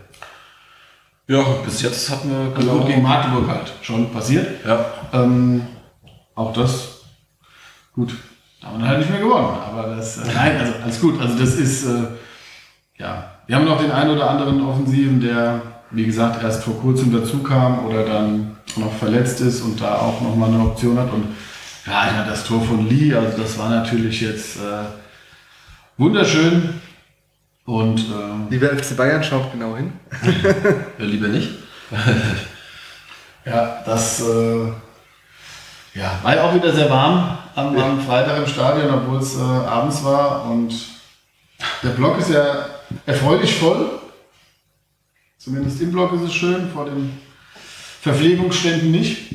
ja, bis jetzt hatten wir Also gut, gegen Magdeburg halt schon passiert. ja. Ähm, auch das, gut. haben wir dann halt nicht mehr gewonnen. Aber das, äh, nein, also alles gut. Also das ist, äh, ja, wir haben noch den einen oder anderen Offensiven, der, wie gesagt, erst vor kurzem dazu kam oder dann noch verletzt ist und da auch nochmal eine Option hat. Und ja, ja, das Tor von Lee, also das war natürlich jetzt äh, wunderschön. Und äh, Lieber FC Bayern, schaut genau hin. [LAUGHS] Ja, lieber nicht. [LAUGHS] Ja, das äh, ja, war ja auch wieder sehr warm am, am Freitag im Stadion, obwohl es äh, abends war. Und der Block ist ja erfreulich voll. Zumindest im Block ist es schön, vor den Verpflegungsständen nicht.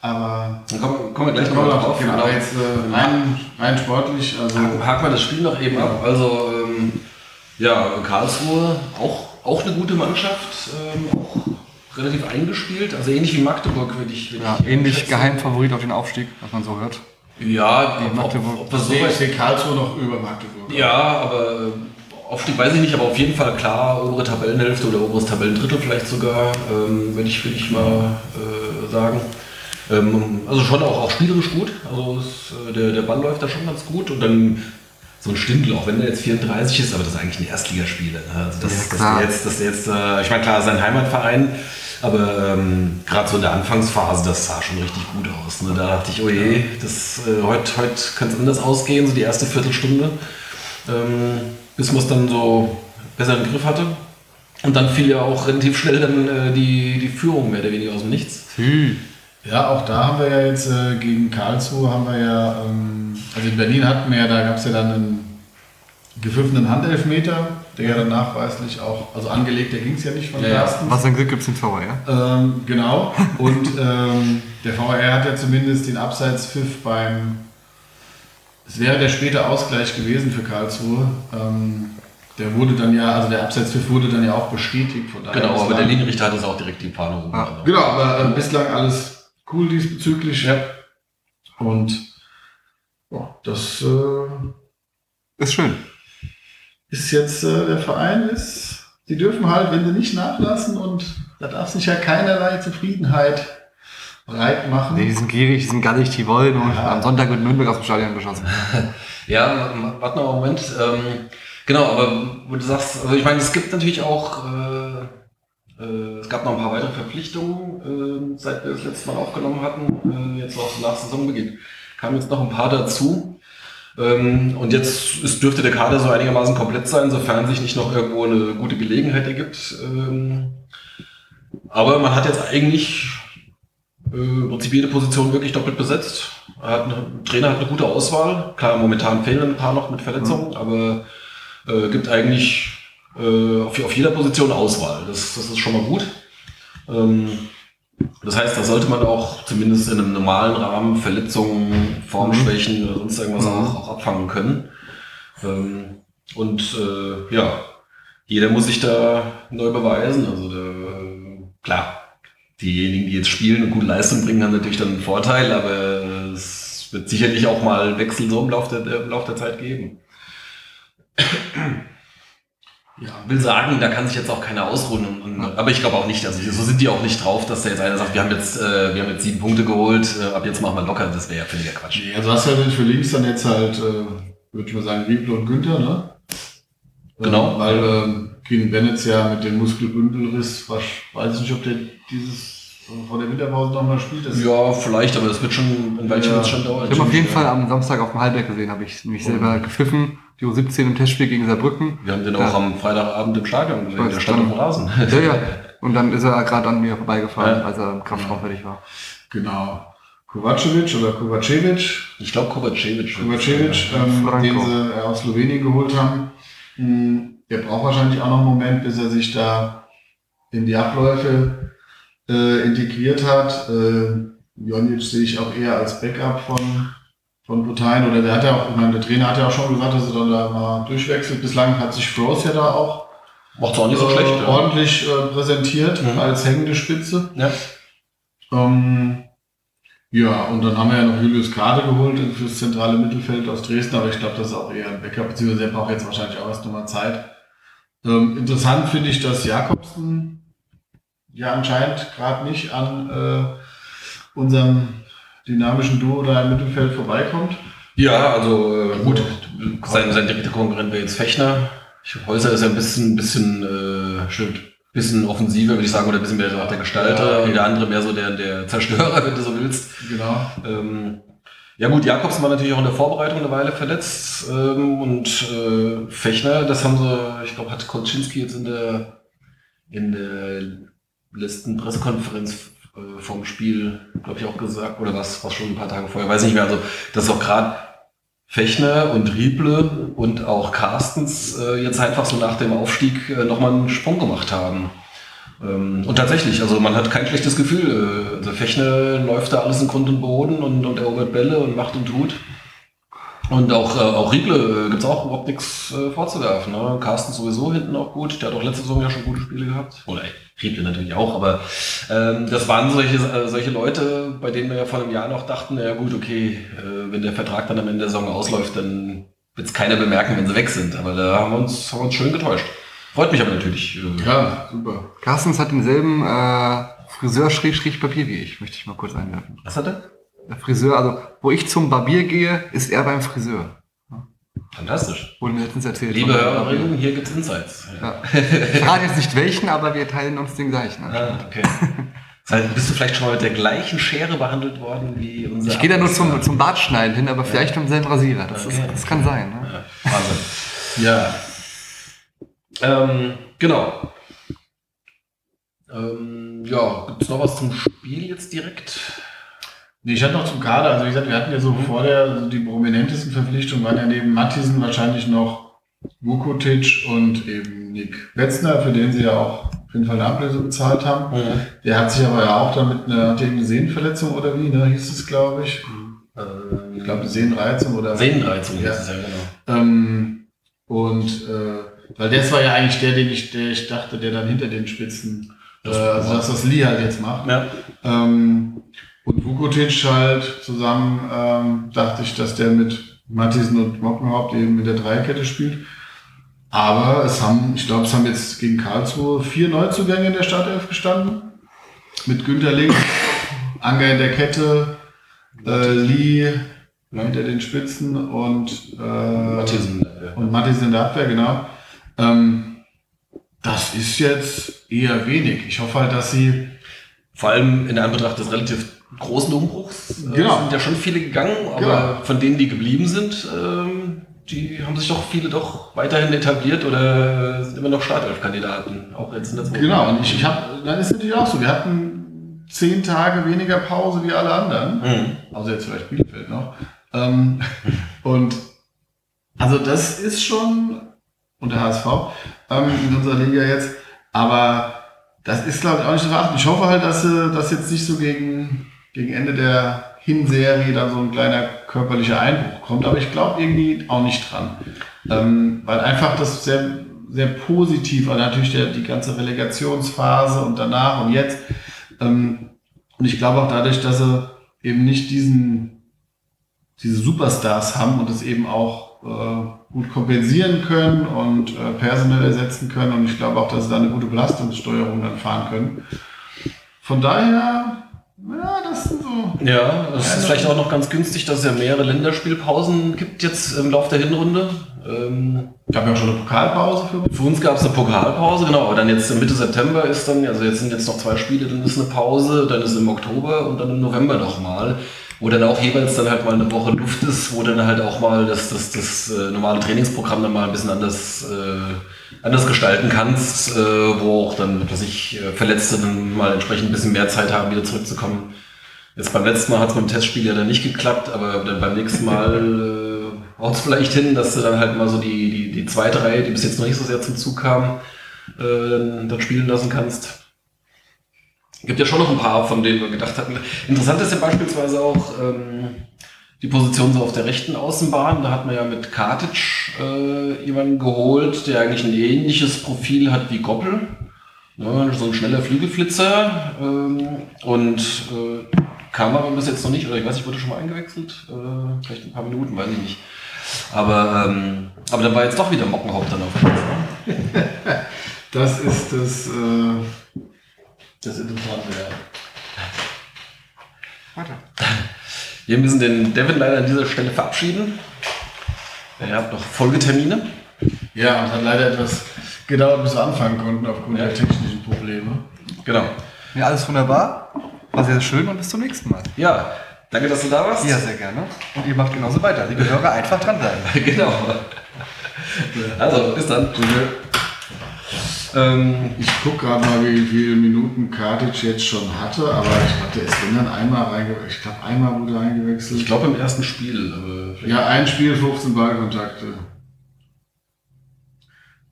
Aber Dann kommen, kommen wir gleich nochmal drauf. genau, aber jetzt äh, rein, rein sportlich. Also, Haken wir das Spiel noch eben ab. Also, ähm, ja, Karlsruhe, auch, auch eine gute Mannschaft, ähm, auch relativ eingespielt. Also ähnlich wie Magdeburg, würde ich, würde Ja, ich ähnlich schätzen. Geheimfavorit auf den Aufstieg, was man so hört. Ja, ob, ob, Magdeburg. ob das so sehe ich weit sehe Karlsruhe noch über Magdeburg. Ja, aber äh, Aufstieg weiß ich nicht, aber auf jeden Fall klar, obere Tabellenhälfte oder oberes Tabellendrittel vielleicht sogar, ähm, würde ich, würde ich mal äh, sagen. Ähm, also schon auch, auch spielerisch gut. Also es, äh, der, der Ball läuft da schon ganz gut und dann so ein Stindl, auch wenn der jetzt 34 ist, aber das ist eigentlich ein Erstligaspieler. Ne? Also das, Ja, dass der jetzt, dass der jetzt äh, ich meine klar, sein Heimatverein, aber ähm, gerade so in der Anfangsphase, das sah schon richtig gut aus. Ne? Da dachte ich, oh je, das, äh, heute heute kann es anders ausgehen, so die erste Viertelstunde ähm, bis man es dann so besser im Griff hatte. Und dann fiel ja auch relativ schnell dann äh, die, die Führung mehr oder weniger aus dem Nichts. Ja, auch da haben wir ja jetzt äh, gegen Karlsruhe haben wir ja, ähm, also in Berlin hatten wir ja, da gab es ja dann einen gepfiffenen Handelfmeter, der ja dann nachweislich auch, also angelegt, der ging es ja nicht von Ja, ja. Carstens. Was ein Glück gibt es den ja? Ähm, genau. Und ähm, der VR hat ja zumindest den Abseitspfiff beim. Es wäre der späte Ausgleich gewesen für Karlsruhe. Ähm, der wurde dann ja, also der Abseitspfiff wurde dann ja auch bestätigt. Von daher Genau, aber der Linienrichter hat es auch direkt die Fahne. Ja, Also. Genau, aber äh, bislang alles cool diesbezüglich. Ja. Und ja, das äh, Ist schön. ist jetzt äh, der Verein ist. Die dürfen halt, wenn sie nicht nachlassen und da darf sich ja keinerlei Zufriedenheit breit machen. Nee, die sind gierig, die sind gallig, die wollen und Ja. am Sonntag wird Nürnberg aus dem Stadion geschossen. [LAUGHS] Ja, warte noch einen Moment. Ähm, genau, aber wo du sagst, also ich meine, es gibt natürlich auch, äh, äh, es gab noch ein paar weitere Verpflichtungen, äh, seit wir das letzte Mal aufgenommen hatten, äh, jetzt auch nach Saisonbeginn. Kamen jetzt noch ein paar dazu. Ähm, und jetzt ist, dürfte der Kader so einigermaßen komplett sein, sofern sich nicht noch irgendwo eine gute Gelegenheit ergibt. Ähm, aber man hat jetzt eigentlich im Prinzip jede Position wirklich doppelt besetzt. Er hat eine, Trainer hat eine gute Auswahl. Klar, momentan fehlen ein paar noch mit Verletzungen, aber äh, gibt eigentlich äh, auf, auf jeder Position Auswahl. Das, das ist schon mal gut. Ähm, das heißt, da sollte man auch zumindest in einem normalen Rahmen Verletzungen, Formschwächen oder sonst irgendwas Mhm. auch, auch abfangen können. Ähm, und äh, ja, jeder muss sich da neu beweisen. Also da, äh, klar, diejenigen, die jetzt spielen und gute Leistung bringen, haben natürlich dann einen Vorteil, aber es wird sicherlich auch mal Wechsel so im Laufe der, im Laufe der Zeit geben. Ja, will sagen, da kann sich jetzt auch keiner ausruhen. Und, und, aber ich glaube auch nicht, also so sind die auch nicht drauf, dass da jetzt einer sagt, wir haben jetzt, äh, wir haben jetzt sieben Punkte geholt, äh, ab jetzt machen wir locker. Das wäre ja völliger Quatsch. Nee, also hast du halt für links dann jetzt halt, äh, würde ich mal sagen, Riebel und Günther, ne? Genau. Ähm, weil ähm, Keen Bennett ja mit dem Muskelbündelriss, was, weiß ich nicht, ob der dieses vor der Winterpause nochmal spielt. Das Ja, vielleicht, aber das wird schon ein Weilchen Ja. wird's schon dauern. Ich habe auf jeden Fall am Samstag auf dem Halbberg gesehen, habe ich mich selber gepfiffen. Die U17 im Testspiel gegen Saarbrücken. Wir haben den auch Ja. am Freitagabend im Stadion gesehen. Weiß, Der stand auf dem Rasen. [LAUGHS] Ja, ja. Und dann ist er gerade an mir vorbeigefahren, Ja. als er im Kraftraum fertig war. Genau. Kovacevic oder Kovacevic, Ich glaube, Kovacevic. Kovacevic, ähm, den sie aus Slowenien geholt haben, mh, der braucht wahrscheinlich auch noch einen Moment, bis er sich da in die Abläufe äh, integriert hat. Äh, Jonic sehe ich auch eher als Backup von, von Butein. Oder der hat ja auch, ich meine, der Trainer hat ja auch schon gesagt, dass er dann da mal durchwechselt. Bislang hat sich Froze ja da auch Macht's auch nicht so äh, schlecht. ja. ordentlich äh, präsentiert Mhm. als hängende Spitze. Ja. Ähm, ja, und dann haben wir ja noch Julius Kade geholt fürs zentrale Mittelfeld aus Dresden, aber ich glaube, das ist auch eher ein Backup, beziehungsweise der braucht jetzt wahrscheinlich auch erst nochmal Zeit. Ähm, interessant finde ich, dass Jakobsen ja anscheinend gerade nicht an äh, unserem dynamischen Duo da im Mittelfeld vorbeikommt. Ja, also äh, gut, sein, sein direkter Konkurrent wäre jetzt Fechner. Ich, Häuser ist ja ein bisschen, bisschen, äh, stimmt, bisschen offensiver, würde ich sagen, oder ein bisschen mehr so der Gestalter Ja, okay. und der andere mehr so der, der Zerstörer, wenn du so willst. Genau. Ähm, ja gut, Jakobsen war natürlich auch in der Vorbereitung eine Weile verletzt ähm, und äh, Fechner, das haben sie, ich glaube, hat Kolczynski jetzt in der in der letzten Pressekonferenz äh, vom Spiel, glaube ich, auch gesagt, oder was, was schon ein paar Tage vorher, weiß ich nicht mehr. Also, dass auch gerade Fechner und Rieble und auch Carstens äh, jetzt einfach so nach dem Aufstieg äh, nochmal einen Sprung gemacht haben. Ähm, und tatsächlich, also man hat kein schlechtes Gefühl. Also Fechner läuft da alles in Grund und Boden und, und erobert Bälle und macht und tut. Und auch, äh, auch Rieble äh, gibt's auch überhaupt nichts äh, vorzuwerfen. Ne? Carsten sowieso hinten auch gut. Der hat auch letzte Saison ja schon gute Spiele gehabt. Oder ey, Rieble natürlich auch, aber ähm, das waren solche, äh, solche Leute, bei denen wir ja vor einem Jahr noch dachten, ja gut, okay, äh, wenn der Vertrag dann am Ende der Saison ausläuft, dann wird's keiner bemerken, wenn sie weg sind. Aber da haben wir uns, haben wir uns schön getäuscht. Freut mich aber natürlich. Äh, Ja, super. Carstens hat denselben äh, Friseur-Papier wie ich, möchte ich mal kurz einwerfen. Was hat er? Der Friseur, also wo ich zum Barbier gehe, ist er beim Friseur. Fantastisch. Wurde mir letztens erzählt. Liebe. Hörerinnen, hier gibt's Insights. Ja. Ich verrate jetzt nicht welchen, aber wir teilen uns den gleichen. Ah, okay. Das heißt, bist du vielleicht schon mal mit der gleichen Schere behandelt worden wie unser Ich gehe da nur zum, zum Bartschneiden hin, aber vielleicht mit demselben Rasierer. Das, ist, Okay. das kann sein. Ne? Ja, Wahnsinn. Ja. Ähm, genau. Ähm, ja, gibt's noch was zum Spiel jetzt direkt? Nee, ich hatte noch zum Kader, also wie gesagt, wir hatten ja so vor der, also die prominentesten Verpflichtungen waren ja neben Mattisen wahrscheinlich noch Vukotic und eben Nick Wetzner, für den sie ja auch auf jeden Fall eine Ablöse bezahlt haben. Der hat sich aber ja auch damit eine, hat irgendeine Sehnenverletzung oder wie, ne, hieß es, glaube ich. Äh, Ich glaube, Sehnenreizung oder. Sehnenreizung Ja. ist es ja genau. Ähm, und äh, weil das war ja eigentlich der, den ich, der ich dachte, der dann hinter den Spitzen, äh, also das, was Lee halt jetzt macht. Ja. Ähm, und Vukotic halt zusammen, ähm, dachte ich, dass der mit Mattisen und Mockenhaupt eben mit der Dreierkette spielt. Aber es haben, ich glaube, es haben jetzt gegen Karlsruhe vier Neuzugänge in der Startelf gestanden. Mit Günter links, Anger in der Kette, äh, Lee hinter den Spitzen und äh, äh, und Mattis in der Abwehr, genau. Ähm, das ist jetzt eher wenig. Ich hoffe halt, dass sie. Vor allem in Anbetracht des relativ großen Umbruchs äh, Genau. sind ja schon viele gegangen, aber Genau. von denen, die geblieben sind, ähm, die haben sich doch viele doch weiterhin etabliert oder sind immer noch Startelf-Kandidaten, auch jetzt in der zweiten Genau, und ich, ich habe, dann ist natürlich auch so, wir hatten zehn Tage weniger Pause wie alle anderen. Mhm. Also jetzt vielleicht Bielefeld noch. Ähm, [LAUGHS] und also das ist schon, und der HSV ähm, in unserer Liga jetzt, aber das ist glaube ich auch nicht zu verachten. Ich hoffe halt, dass das jetzt nicht so gegen, gegen Ende der Hinserie da so ein kleiner körperlicher Einbruch kommt, aber ich glaube irgendwie auch nicht dran. Ähm, weil einfach das sehr, sehr positiv, also natürlich der, die ganze Relegationsphase und danach und jetzt. Ähm, und ich glaube auch dadurch, dass sie eben nicht diesen, diese Superstars haben und es eben auch äh, gut kompensieren können und äh, personell ersetzen können. Und ich glaube auch, dass sie da eine gute Belastungssteuerung dann fahren können. Von daher, ja, das sind so. Ja, es ist vielleicht auch noch ganz günstig, dass es ja mehrere Länderspielpausen gibt jetzt im Laufe der Hinrunde. Ähm, Gab ja auch schon eine Pokalpause für uns. für uns gab es eine Pokalpause, genau, aber dann jetzt Mitte September ist dann, also jetzt sind jetzt noch zwei Spiele, dann ist eine Pause, dann ist im Oktober und dann im November nochmal, wo dann auch jeweils dann halt mal eine Woche Luft ist, wo dann halt auch mal das, das, das äh, normale Trainingsprogramm dann mal ein bisschen anders, äh, anders gestalten kannst, äh, wo auch dann, was ich, äh, Verletzte dann mal entsprechend ein bisschen mehr Zeit haben, wieder zurückzukommen. Jetzt beim letzten Mal hat es dem Testspiel ja dann nicht geklappt, aber dann beim nächsten Mal äh, haut es vielleicht hin, dass du dann halt mal so die, die, die zweite Reihe, die bis jetzt noch nicht so sehr zum Zug kam, äh, dann, dann spielen lassen kannst. Gibt ja schon noch ein paar, von denen wir gedacht hatten. Interessant ist ja beispielsweise auch ähm, die Position so auf der rechten Außenbahn. Da hat man ja mit Kartic äh, jemanden geholt, der eigentlich ein ähnliches Profil hat wie Goppel. Ja, so ein schneller Flügelflitzer. Ähm, und äh, kam aber bis jetzt noch nicht, oder ich weiß nicht, wurde schon mal eingewechselt? Äh, vielleicht ein paar Minuten, weiß ich nicht. Aber, ähm, aber dann war jetzt doch wieder Mockenhaupt dann auf Platz. Ne? [LAUGHS] Das ist das, äh, das Interessante, ja. Weiter. Wir müssen den Devin leider an dieser Stelle verabschieden. Er hat noch Folgetermine. Ja, und hat leider etwas gedauert, bis wir anfangen konnten aufgrund Ja. der technischen Probleme. Genau. Ja, alles wunderbar. War sehr schön und bis zum nächsten Mal. Ja, danke, dass du da warst. Ja, sehr gerne. Und ihr macht genauso weiter. Liebe Hörer, einfach dranbleiben. [LAUGHS] genau. Also, bis dann. Ähm, Ich gucke gerade mal, wie viele Minuten Kartic jetzt schon hatte, aber ich glaube, der ist wenn dann einmal reingewechselt. Ich glaube, einmal wurde eingewechselt. ich glaube im ersten Spiel. Ja, ein Spiel, 15 Ballkontakte.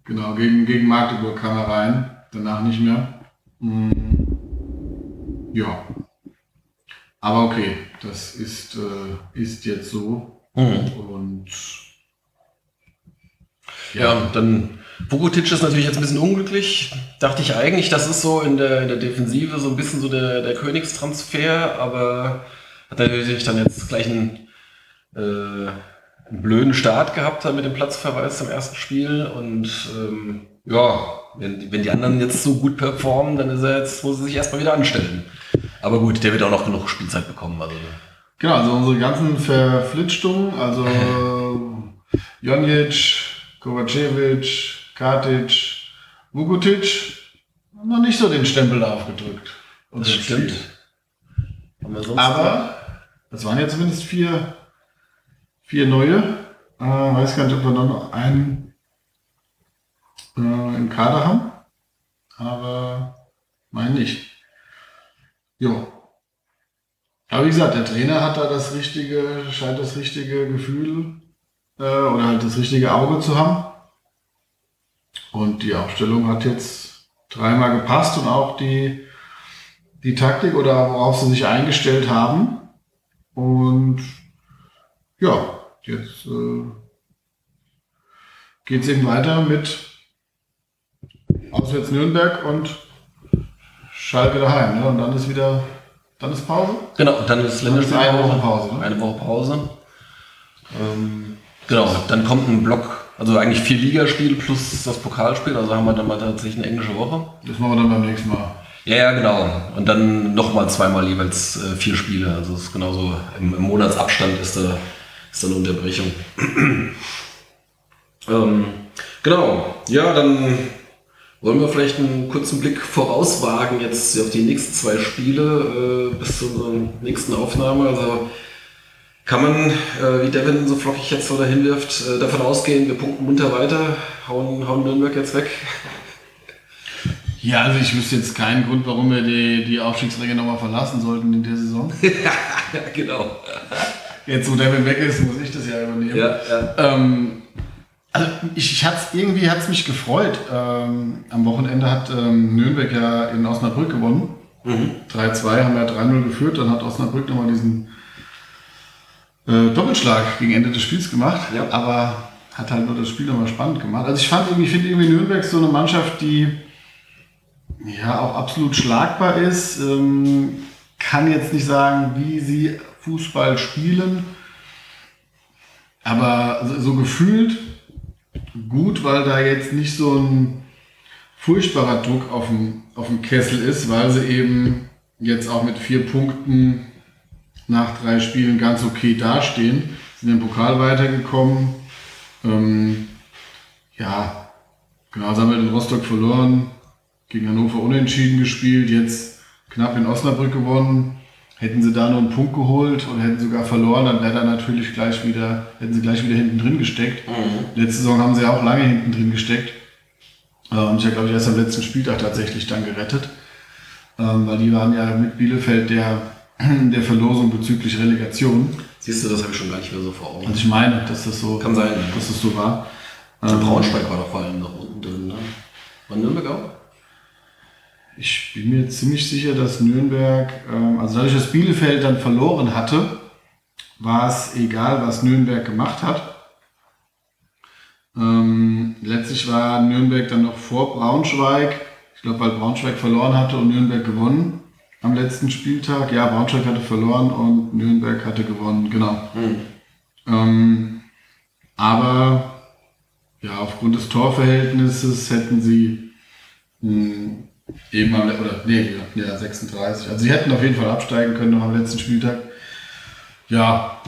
Genau, gegen, gegen Magdeburg kam er rein, danach nicht mehr. Mm, Ja. Aber okay, das ist, äh, ist jetzt so. Mhm. Und Ja, dann Vukotic ist natürlich jetzt ein bisschen unglücklich. Dachte ich eigentlich, das ist so in der, in der Defensive so ein bisschen so der, der Königstransfer, aber hat natürlich dann jetzt gleich einen, äh, einen blöden Start gehabt mit dem Platzverweis im ersten Spiel und ähm, ja, wenn, die- wenn die anderen jetzt so gut performen, dann ist er jetzt, muss er sich erstmal wieder anstellen. Aber gut, der wird auch noch genug Spielzeit bekommen. Also Genau, also unsere ganzen Verflitschungen, also [LAUGHS] Jonic, Kovacevic, Katic, Vukotic, haben noch nicht so den Stempel aufgedrückt. das Unser stimmt. Aber es waren ja zumindest vier, vier neue. Äh, weiß gar nicht, ob wir noch einen äh, im Kader haben. Aber mein nicht. Jo. Aber wie gesagt, der Trainer hat da das richtige, scheint das richtige Gefühl äh, oder halt das richtige Auge zu haben. Und die Aufstellung hat jetzt dreimal gepasst und auch die, die Taktik oder worauf sie sich eingestellt haben. Und ja, jetzt äh, geht es eben weiter mit auswärts Nürnberg und Schalke daheim. Ne? Und dann ist wieder, dann ist Pause. Genau, und dann ist Dann ist Länderspielpause. eine Woche Pause, ne? Eine Woche Pause. Ähm, genau, dann kommt ein Block, also eigentlich vier Ligaspiele plus das Pokalspiel, also haben wir dann mal tatsächlich eine englische Woche. Das machen wir dann beim nächsten Mal. Ja, ja, genau. Und dann nochmal zweimal jeweils äh, vier Spiele. Also es ist genauso im, im Monatsabstand ist da ist da eine Unterbrechung. [CLEARS THROAT] ähm, genau. Ja, dann wollen wir vielleicht einen kurzen Blick vorauswagen jetzt auf die nächsten zwei Spiele äh, bis zu unserer nächsten Aufnahme. Also kann man, äh, wie Devin so flockig jetzt so dahin wirft, äh, davon ausgehen, wir punkten munter weiter, hauen, hauen Nürnberg jetzt weg. Ja, also ich wüsste jetzt keinen Grund, warum wir die, die Aufstiegsränge nochmal verlassen sollten in der Saison. [LAUGHS] ja, genau. Jetzt, wo Devin weg ist, muss ich das ja übernehmen. Ja, ja. Ähm, also ich, ich hat's, irgendwie hat es mich gefreut. Ähm, am Wochenende hat ähm, Nürnberg ja in Osnabrück gewonnen. 3-2 haben wir 3-0 geführt. Dann hat Osnabrück nochmal diesen äh, Doppelschlag gegen Ende des Spiels gemacht. Ja. Aber hat halt nur das Spiel nochmal spannend gemacht. Also ich fand irgendwie, finde irgendwie Nürnberg so eine Mannschaft, die ja auch absolut schlagbar ist. Ähm, kann jetzt nicht sagen, wie sie Fußball spielen. Aber so, so gefühlt gut, weil da jetzt nicht so ein furchtbarer Druck auf dem, auf dem Kessel ist, weil sie eben jetzt auch mit vier Punkten nach drei Spielen ganz okay dastehen. Sind im Pokal weitergekommen. Ähm, ja, genau, sie haben wir in Rostock verloren, gegen Hannover unentschieden gespielt, jetzt knapp in Osnabrück gewonnen. Hätten sie da nur einen Punkt geholt oder hätten sogar verloren, dann wäre da natürlich gleich wieder, hätten sie gleich wieder hinten drin gesteckt. Letzte Saison haben sie ja auch lange hinten drin gesteckt. Äh, Und ich habe, glaube ich, erst am letzten Spieltag tatsächlich dann gerettet. Ähm, weil die waren ja mit Bielefeld der, [CLEARS THROAT] der Verlosung bezüglich Relegation. Siehst du, das habe ich schon gar nicht mehr so vor Augen. Und ich meine, dass das so, Kann sein. dass das so war. Der Ähm, Braunschweig war doch vor allem noch unten drin, ne? War Nürnberg auch? Ich bin mir ziemlich sicher, dass Nürnberg, ähm, also dadurch, dass Bielefeld dann verloren hatte, war es egal, was Nürnberg gemacht hat. Ähm, letztlich war Nürnberg dann noch vor Braunschweig. Ich glaube, weil Braunschweig verloren hatte und Nürnberg gewonnen am letzten Spieltag. Ja, Braunschweig hatte verloren und Nürnberg hatte gewonnen, genau. Ähm, aber ja, aufgrund des Torverhältnisses hätten sie mh, eben am, oder nee, ja, 36. Also sie hätten auf jeden Fall absteigen können noch am letzten Spieltag. Ja,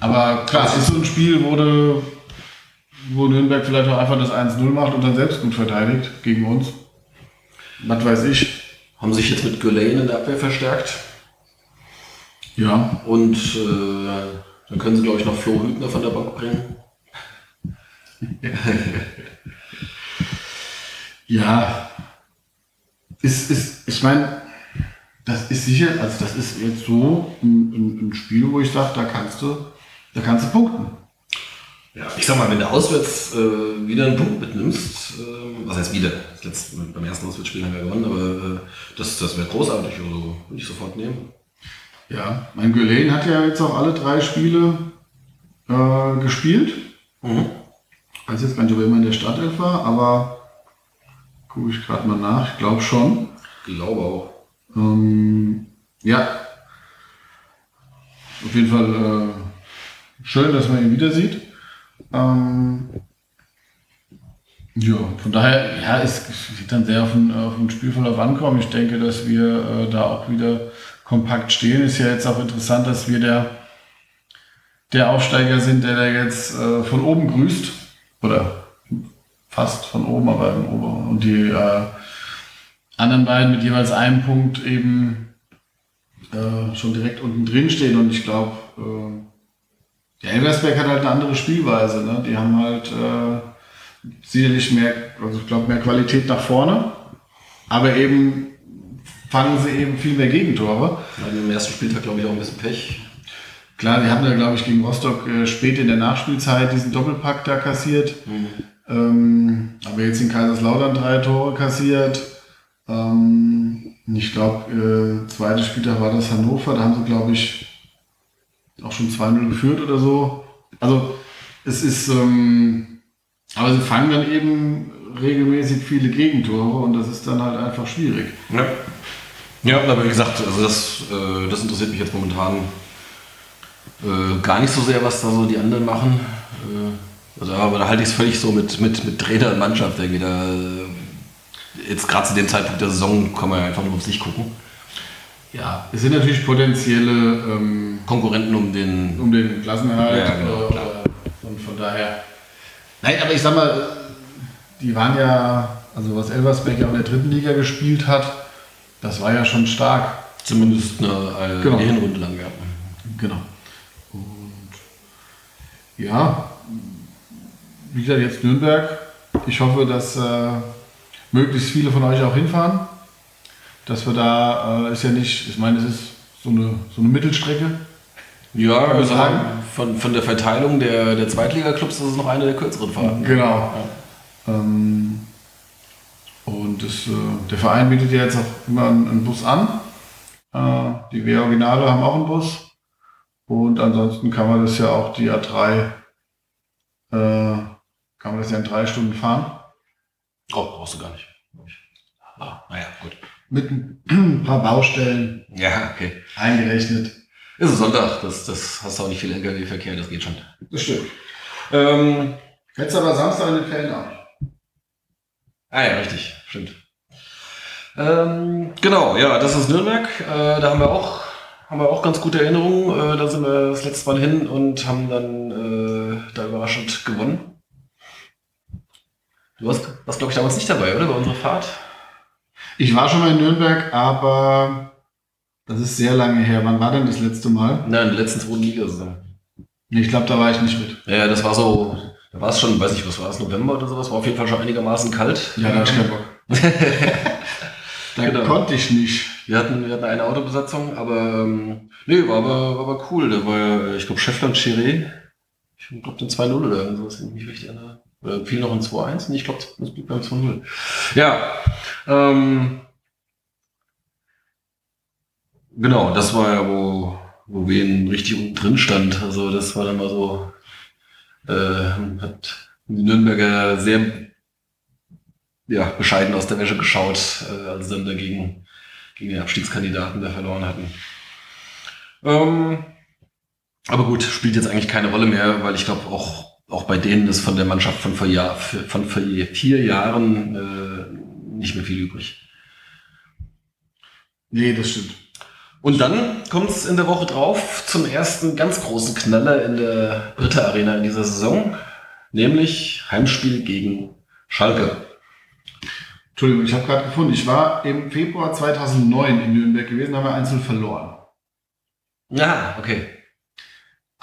aber klar, es ist so ein Spiel, wo, du, wo Nürnberg vielleicht auch einfach das 1-0 macht und dann selbst gut verteidigt gegen uns. Was weiß ich. Haben sich jetzt mit Gulain in der Abwehr verstärkt. Ja. Und äh, dann können sie, glaube ich, noch Flo Hübner von der Bank bringen. [LAUGHS] Ja. Ist, ist, ich meine, das ist sicher, also das ist jetzt so ein, ein, ein Spiel, wo ich sage, da kannst du, da kannst du punkten. Ja, ich sag mal, wenn du auswärts äh, wieder einen Punkt mitnimmst, äh, was heißt wieder? Letzte, beim ersten Auswärtsspiel haben wir gewonnen, aber äh, das, das wäre großartig, also würde ich sofort nehmen. Ja, mein Gülen hat ja jetzt auch alle drei Spiele äh, gespielt. Mhm. Ich weiß jetzt gar nicht, ob er immer in der Startelf war, aber gucke ich gerade mal nach. Ich glaube schon. Glaube auch. Ähm, ja. Auf jeden Fall äh, schön, dass man ihn wieder sieht. Ähm, ja, von daher, ja, es wird dann sehr auf den, auf den Spielverlauf ankommen. Ich denke, dass wir äh, da auch wieder kompakt stehen. Ist ja jetzt auch interessant, dass wir der, der Aufsteiger sind, der da jetzt äh, von oben grüßt. Oder fast von oben, aber im Ober. Und die äh, anderen beiden mit jeweils einem Punkt eben äh, schon direkt unten drin stehen. Und ich glaube, der Elversberg hat halt eine andere Spielweise. Ne? Die haben halt äh, sicherlich mehr, also ich glaube, mehr Qualität nach vorne. Aber eben fangen sie eben viel mehr Gegentore. Ja, Im ersten Spieltag, glaube ich, auch ein bisschen Pech. Klar, die haben da, glaube ich, gegen Rostock äh, spät in der Nachspielzeit diesen Doppelpack da kassiert. Ähm, aber jetzt in Kaiserslautern drei Tore kassiert. Ähm, ich glaube, äh, zweite Spieltag war das Hannover, da haben sie, glaube ich, auch schon 2-0 geführt oder so. Also es ist, ähm, aber sie fangen dann eben regelmäßig viele Gegentore und das ist dann halt einfach schwierig. Ja. Ja, aber wie gesagt, also das, äh, das interessiert mich jetzt momentan äh, gar nicht so sehr, was da so die anderen machen. Äh, also, aber da halte ich es völlig so mit, mit, mit Trainer und Mannschaft irgendwie. Da, äh, jetzt gerade zu dem Zeitpunkt der Saison kann man ja einfach nur aufs Licht gucken. Ja, es sind natürlich potenzielle ähm, Konkurrenten um den. um den Klassenerhalt. Ja, genau, äh, und von daher. Nein, aber ich sag mal, die waren ja, also was Elversberg ja auch in der dritten Liga gespielt hat, das war ja schon stark. Zumindest eine, äh, Genau. eine Hinrunde lang, ja. Genau. Und ja, wie gesagt, jetzt Nürnberg. Ich hoffe, dass äh, möglichst viele von euch auch hinfahren. Dass wir da, äh, ist ja nicht, ich meine, es ist so eine, so eine Mittelstrecke. Ja, Kann man also sagen. von, von der Verteilung der, der Zweitliga-Clubs ist es noch eine der kürzeren Fahrten. Genau. Ähm, und das, äh, der Verein bietet ja jetzt auch immer einen, einen Bus an. Äh, die W Originale haben auch einen Bus. Und ansonsten kann man das ja auch die A3, äh, kann man das ja in drei Stunden fahren. Oh, brauchst du gar nicht. Ah, naja, gut. Mit ein [CLEARS THROAT] paar Baustellen Ja, okay. eingerechnet. Ist es Sonntag, das, das hast du auch nicht viel LKW-Verkehr, das geht schon. Das stimmt. Ähm, Hättest aber Samstag in den Ferien auch. ah ja, richtig, stimmt. Ähm, genau, ja, das ist Nürnberg. Äh, da haben wir auch, haben wir auch ganz gute Erinnerungen. Äh, da sind wir das letzte Mal hin und haben dann äh, da überraschend gewonnen. Du warst, warst glaube ich, damals nicht dabei, oder? Bei unserer Fahrt? Ich war schon mal in Nürnberg, aber das ist sehr lange her. Wann war denn das letzte Mal? Nein, in der letzten zweiten Liga-Saison. Nee, Ich glaube, da war ich nicht mit. Ja, das war so, da war es schon, weiß ich, was war es, November oder sowas, war auf jeden Fall schon einigermaßen kalt. Ja, da hatte ich keinen Bock. [LAUGHS] da Genau. konnte ich nicht. Wir hatten, wir hatten eine Autobesatzung, aber ähm, nee, war aber, war aber cool. Da war ja, ich glaube, Scheffler und Chiré. Ich glaube, den 2-0 oder irgendwas, wenn ich mich richtig erinnere. Oder fiel noch ein 2-1? Nee, ich glaube, das blieb beim 2-0. Ja. Ähm, genau, das war ja, wo, wo Wien richtig unten drin stand. Also das war dann mal so, äh, hat die Nürnberger sehr ja, bescheiden aus der Wäsche geschaut, äh, als sie dann dagegen gegen den Abstiegskandidaten da verloren hatten. Ähm, aber gut, spielt jetzt eigentlich keine Rolle mehr, weil ich glaube auch, auch bei denen ist von der Mannschaft von vor, Jahr, von vor vier Jahren äh, nicht mehr viel übrig. Nee, das stimmt. Und dann kommt es in der Woche drauf zum ersten ganz großen Knaller in der Britta Arena in dieser Saison, nämlich Heimspiel gegen Schalke. Entschuldigung, ich habe gerade gefunden, ich war im Februar 2009 in Nürnberg gewesen, haben wir einzeln verloren. Ja, okay.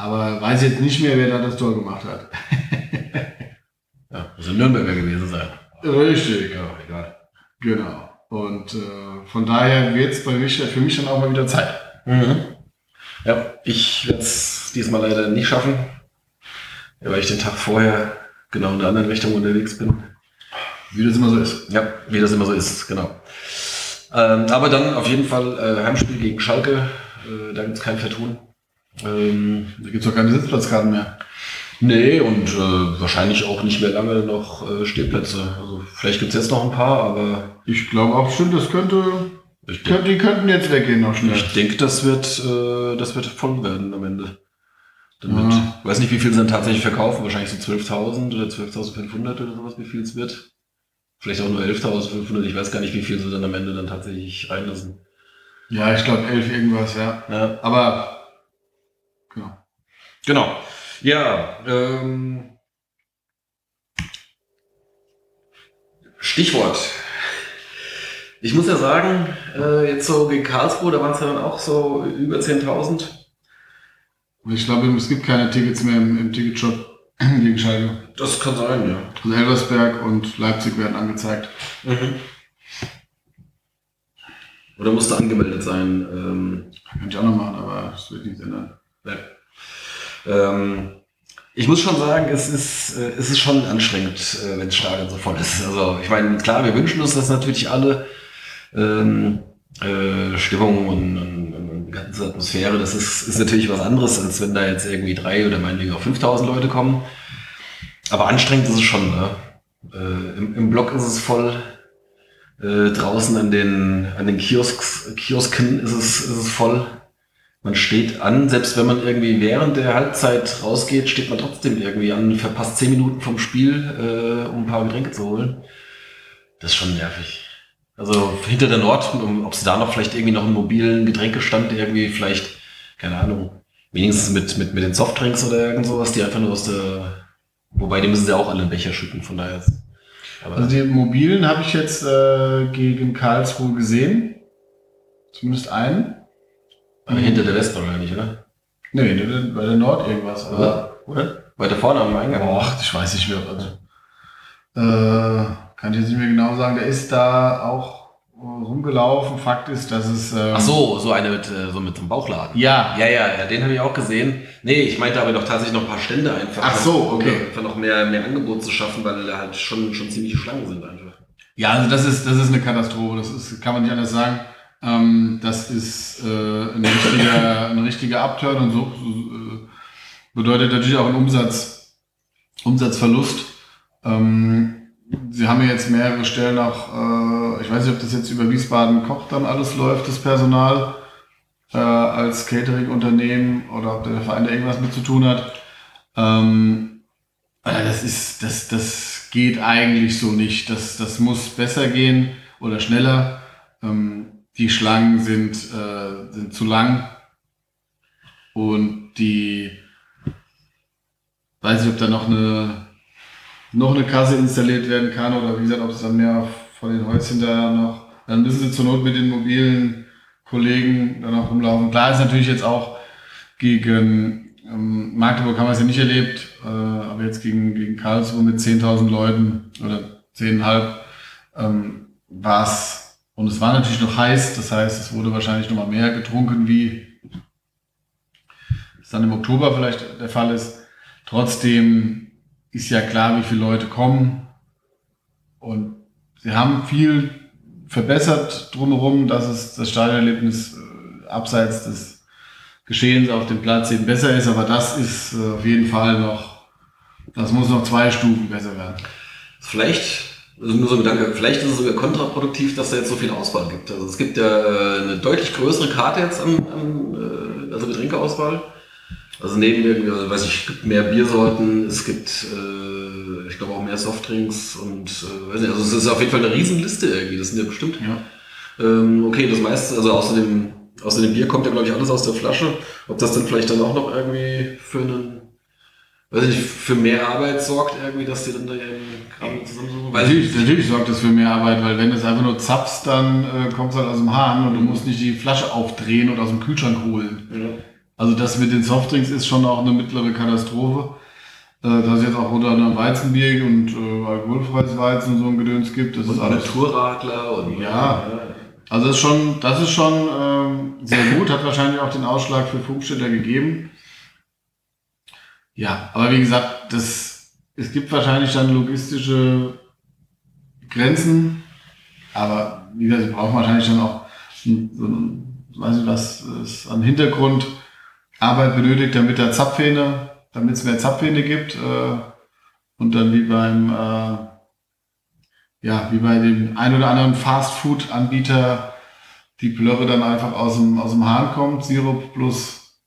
Aber weiß jetzt nicht mehr, wer da das Tor gemacht hat. [LAUGHS] Ja, muss in Nürnberger gewesen sein. Richtig, Ja, egal. genau. Und äh, von daher wird es bei mich, für mich dann auch mal wieder Zeit. Mhm. Ja, ich werde es diesmal leider nicht schaffen, weil ich den Tag vorher genau in der anderen Richtung unterwegs bin. Wie das immer so ist. Ja, wie das immer so ist, genau. Ähm, aber dann auf jeden Fall äh, Heimspiel gegen Schalke, äh, da gibt es kein Vertun. Ähm, Da gibt es doch keine Sitzplatzkarten mehr. nee, und äh, wahrscheinlich auch nicht mehr lange noch äh, Stehplätze. Also vielleicht gibt es jetzt noch ein paar, aber Ich glaube auch stimmt, das könnte, ich, könnte, die könnten jetzt weggehen noch schnell. ich denke, das wird, äh, das wird voll werden am Ende. Dann Ja. ich weiß nicht, wie viel sie dann tatsächlich verkaufen, wahrscheinlich so 12.000 oder 12.500 oder sowas, wie viel es wird. Vielleicht auch nur 11.500, ich weiß gar nicht, wie viel sie dann am Ende dann tatsächlich reinlassen. Ja, ich glaube elf irgendwas, ja. Ja, Aber. Genau. Ja, ähm, Stichwort. Ich muss ja sagen, äh, jetzt so gegen Karlsruhe, da waren es ja dann auch so über 10.000. Und ich glaube, es gibt keine Tickets mehr im, im Ticketshop [CLEARS THROAT] gegen Schalke. Das kann sein, ja. Also Elversberg und Leipzig werden angezeigt. Mhm. Oder musste angemeldet sein. Ähm, Könnte ich auch noch machen, aber das wird nichts ändern. Ja. Ähm, ich muss schon sagen, es ist, äh, es ist schon anstrengend, äh, wenn das Stadion so voll ist. Also ich meine, klar, wir wünschen uns das natürlich alle. Ähm, äh, Stimmung und, und, und ganze Atmosphäre, das ist, ist natürlich was anderes, als wenn da jetzt irgendwie drei oder meinetwegen auch 5000 Leute kommen. Aber anstrengend ist es schon. Ne? Äh, im, Im Block ist es voll. Äh, draußen an den, an den Kiosks, Kiosken ist es, ist es voll. Man steht an, selbst wenn man irgendwie während der Halbzeit rausgeht, steht man trotzdem irgendwie an, verpasst zehn Minuten vom Spiel, äh, um ein paar Getränke zu holen. Das ist schon nervig. Also hinter der Nord, ob sie da noch vielleicht irgendwie noch einen mobilen Getränkestand irgendwie vielleicht, keine Ahnung, wenigstens mit, mit, mit den Softdrinks oder irgend sowas, die einfach nur aus der, wobei die müssen sie auch alle in Becher schütten, von daher ist, Also die mobilen habe ich jetzt äh, gegen Karlsruhe gesehen. Zumindest einen. Aber hinter der Westbahn oder nicht, oder? Nee, bei der Nord irgendwas. Oder? Oder? Weiter vorne am Eingang. Boah, ich weiß nicht mehr. Also, äh, kann ich jetzt nicht mehr genau sagen. Der ist da auch rumgelaufen. Fakt ist, dass es. ähm, Ach so, so eine mit, äh, so mit einem Bauchladen. Ja. Ja, ja, ja, den habe ich auch gesehen. Nee, ich meinte aber doch tatsächlich noch ein paar Stände einfach. Ach so, okay. Um einfach noch mehr, mehr Angebot zu schaffen, weil da halt schon, schon ziemliche Schlangen sind einfach. Ja, also das ist, das ist eine Katastrophe. Das ist, kann man nicht anders sagen. Ähm, das ist äh, ein, richtiger, ein richtiger Upturn und so, so äh, bedeutet natürlich auch einen Umsatz, Umsatzverlust. Ähm, Sie haben ja jetzt mehrere Stellen auch, äh, ich weiß nicht, ob das jetzt über Wiesbaden Koch dann alles läuft, das Personal äh, als Catering-Unternehmen oder ob der Verein da irgendwas mit zu tun hat. Ähm, äh, das ist, das, das geht eigentlich so nicht. Das, das muss besser gehen oder schneller. Ähm, die Schlangen sind, äh, sind zu lang und die, weiß nicht, ob da noch eine, noch eine Kasse installiert werden kann oder wie gesagt, ob es dann mehr von den Häuschen da noch, dann müssen sie zur Not mit den mobilen Kollegen dann auch rumlaufen. Klar ist natürlich jetzt auch gegen ähm, Magdeburg haben wir es ja nicht erlebt, äh, aber jetzt gegen, gegen Karlsruhe mit 10.000 Leuten oder 10.500 ähm, war es, und es war natürlich noch heiß, das heißt, es wurde wahrscheinlich noch mal mehr getrunken, wie es dann im Oktober vielleicht der Fall ist. Trotzdem ist ja klar, wie viele Leute kommen und sie haben viel verbessert drumherum, dass es das Stadionerlebnis äh, abseits des Geschehens auf dem Platz eben besser ist, aber das ist äh, auf jeden Fall noch, das muss noch zwei Stufen besser werden. Vielleicht, also nur so ein Gedanke, vielleicht ist es sogar kontraproduktiv, dass da jetzt so viel Auswahl gibt. Also es gibt ja äh, eine deutlich größere Karte jetzt an, an äh, also Getränkeauswahl. Also neben irgendwie, also weiß ich, es gibt mehr Biersorten, es gibt, äh, ich glaube auch mehr Softdrinks und äh, weiß nicht, also es ist auf jeden Fall eine Riesenliste irgendwie, das sind ja bestimmt Ja. Ähm, okay, das meiste, also außerdem außer dem Bier kommt ja, glaube ich, alles aus der Flasche. Ob das dann vielleicht dann auch noch irgendwie für einen, weiß ich nicht, für mehr Arbeit sorgt, irgendwie, dass die dann da ihren Kram zusammensuchen? Natürlich, natürlich sorgt das für mehr Arbeit, weil wenn du es einfach nur zapfst, dann äh, kommt es halt aus dem Hahn und du musst nicht die Flasche aufdrehen und aus dem Kühlschrank holen. Ja. Also das mit den Softdrinks ist schon auch eine mittlere Katastrophe. Äh, dass es jetzt auch unter anderem Weizenbier und äh, alkoholfreies Weizen und so ein Gedöns gibt, das Und ist alles. Naturradler und Ja. Also das ist schon, das ist schon ähm, sehr gut, hat wahrscheinlich auch den Ausschlag für Funkstätter gegeben. Ja, aber wie gesagt, das, es gibt wahrscheinlich dann logistische Grenzen, aber wie gesagt, sie brauchen wahrscheinlich dann auch so ein, weiß ich was, es an Hintergrund Arbeit benötigt, damit der Zapfhähne, damit es mehr Zapfhähne gibt äh, und dann wie beim äh, ja, wie bei dem ein oder anderen Fast-Food-Anbieter die Plörre dann einfach aus dem, aus dem Hahn kommt, Sirup plus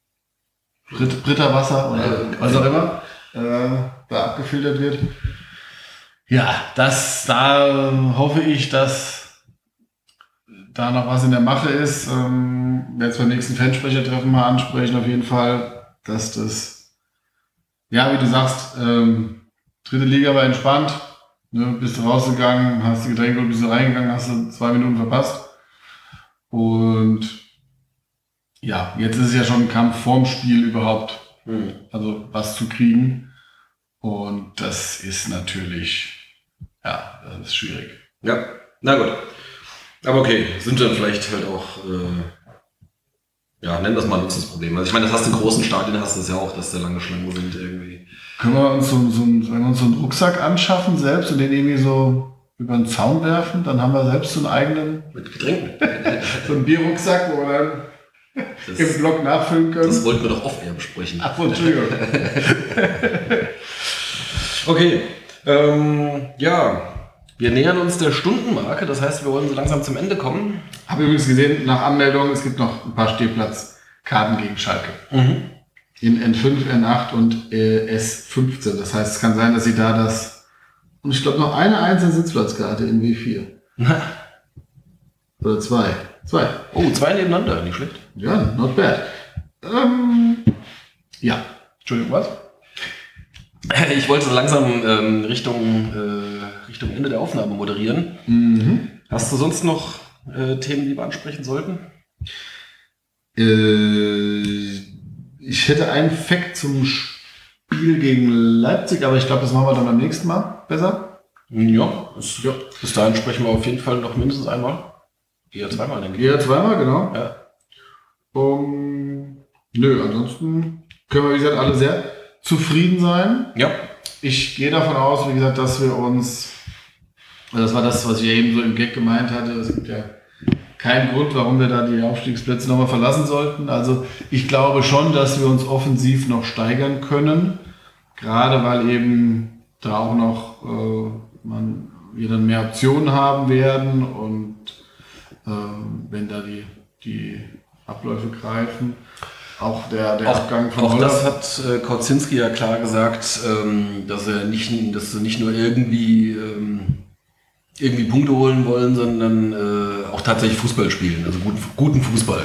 Brit Britterwasser oder was auch immer, äh, da abgefiltert wird. Ja, das, da ähm, hoffe ich, dass da noch was in der Mache ist. Ähm, es beim nächsten Fansprechertreffen mal ansprechen, auf jeden Fall, dass das, ja, wie du sagst, ähm, dritte Liga war entspannt, Ne, bist du rausgegangen, hast die Getränke und bist du reingegangen, hast du zwei Minuten verpasst. Und ja, jetzt ist es ja schon ein Kampf vorm Spiel überhaupt, Hm. also was zu kriegen. Und das ist natürlich, ja, das ist schwierig. Ja, na gut. Aber okay, sind dann vielleicht halt auch, äh, ja, nennen wir es mal ein Luxusproblem. Also ich meine, das hast du in großen Stadien, hast du es ja auch, dass da lange Schlangen sind irgendwie. Können wir uns so, so, einen- wenn wir uns so einen Rucksack anschaffen selbst und den irgendwie so über den Zaun werfen, dann haben wir selbst so einen eigenen, Mit Getränken. [LAUGHS] so einen Bierrucksack, wo wir dann im Das, Block nachfüllen können. das wollten wir doch off-air besprechen. Ach, Entschuldigung. [LAUGHS] [LAUGHS] Okay, ähm, ja, wir nähern uns der Stundenmarke, das heißt, wir wollen so langsam zum Ende kommen. Habe übrigens gesehen, nach Anmeldung, es gibt noch ein paar Stehplatzkarten gegen Schalke. In N5, N8 und äh, S15. Das heißt, es kann sein, dass sie da das. Und ich glaube noch eine einzelne Sitzplatzkarte in W4. [LAUGHS] Oder zwei. Zwei. Oh, zwei nebeneinander, nicht schlecht. Ja, not bad. Ähm, ja. Entschuldigung, was? Ich wollte so langsam ähm, Richtung, äh, Richtung Ende der Aufnahme moderieren. Mhm. Hast du sonst noch äh, Themen, die wir ansprechen sollten? Äh, ich hätte einen Fact zum Spiel gegen Leipzig, aber ich glaube, das machen wir dann beim nächsten Mal besser. Ja, bis, ja. bis dahin sprechen wir auf jeden Fall noch mindestens einmal. Eher zweimal, denke ich. Ja, zweimal, genau. Ja. Um, nö, ansonsten können wir, wie gesagt, alle sehr zufrieden sein. Ja. Ich gehe davon aus, wie gesagt, dass wir uns, also das war das, was ich eben so im Gag gemeint hatte, es gibt ja keinen Grund, warum wir da die Aufstiegsplätze nochmal verlassen sollten. Also ich glaube schon, dass wir uns offensiv noch steigern können, gerade weil eben da auch noch äh, man, wir dann mehr Optionen haben werden und ähm, wenn da die, die Abläufe greifen, auch der, der Abgang von Auch Holler- das hat äh, Kautzinski ja klar gesagt, ähm, dass er nicht, dass sie nicht nur irgendwie, ähm, irgendwie Punkte holen wollen, sondern äh, auch tatsächlich Fußball spielen, also guten, guten Fußball.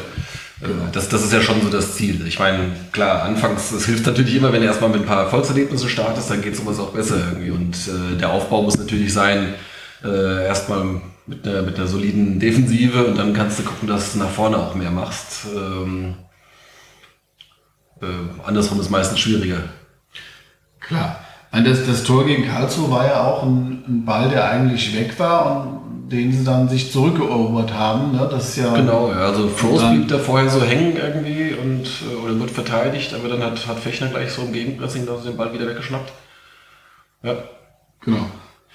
Äh, das, das ist ja schon so das Ziel. Ich meine, klar, anfangs, es hilft natürlich immer, wenn du erstmal mit ein paar Erfolgserlebnissen startest, dann geht sowas auch besser irgendwie. Und äh, der Aufbau muss natürlich sein, äh, erstmal mit einer, mit einer soliden Defensive und dann kannst du gucken, dass du nach vorne auch mehr machst. Ähm, äh, andersrum ist meistens schwieriger. Klar. Das, das Tor gegen Karlsruhe war ja auch ein, ein Ball, der eigentlich weg war und den sie dann sich zurückerobert haben. Ne? Das ist ja Genau, ja, also Frost dann- blieb da vorher so hängen irgendwie und äh, oder wird verteidigt, aber dann hat, hat Fechner gleich so im Gegenpressing da den Ball wieder weggeschnappt. Ja. Genau.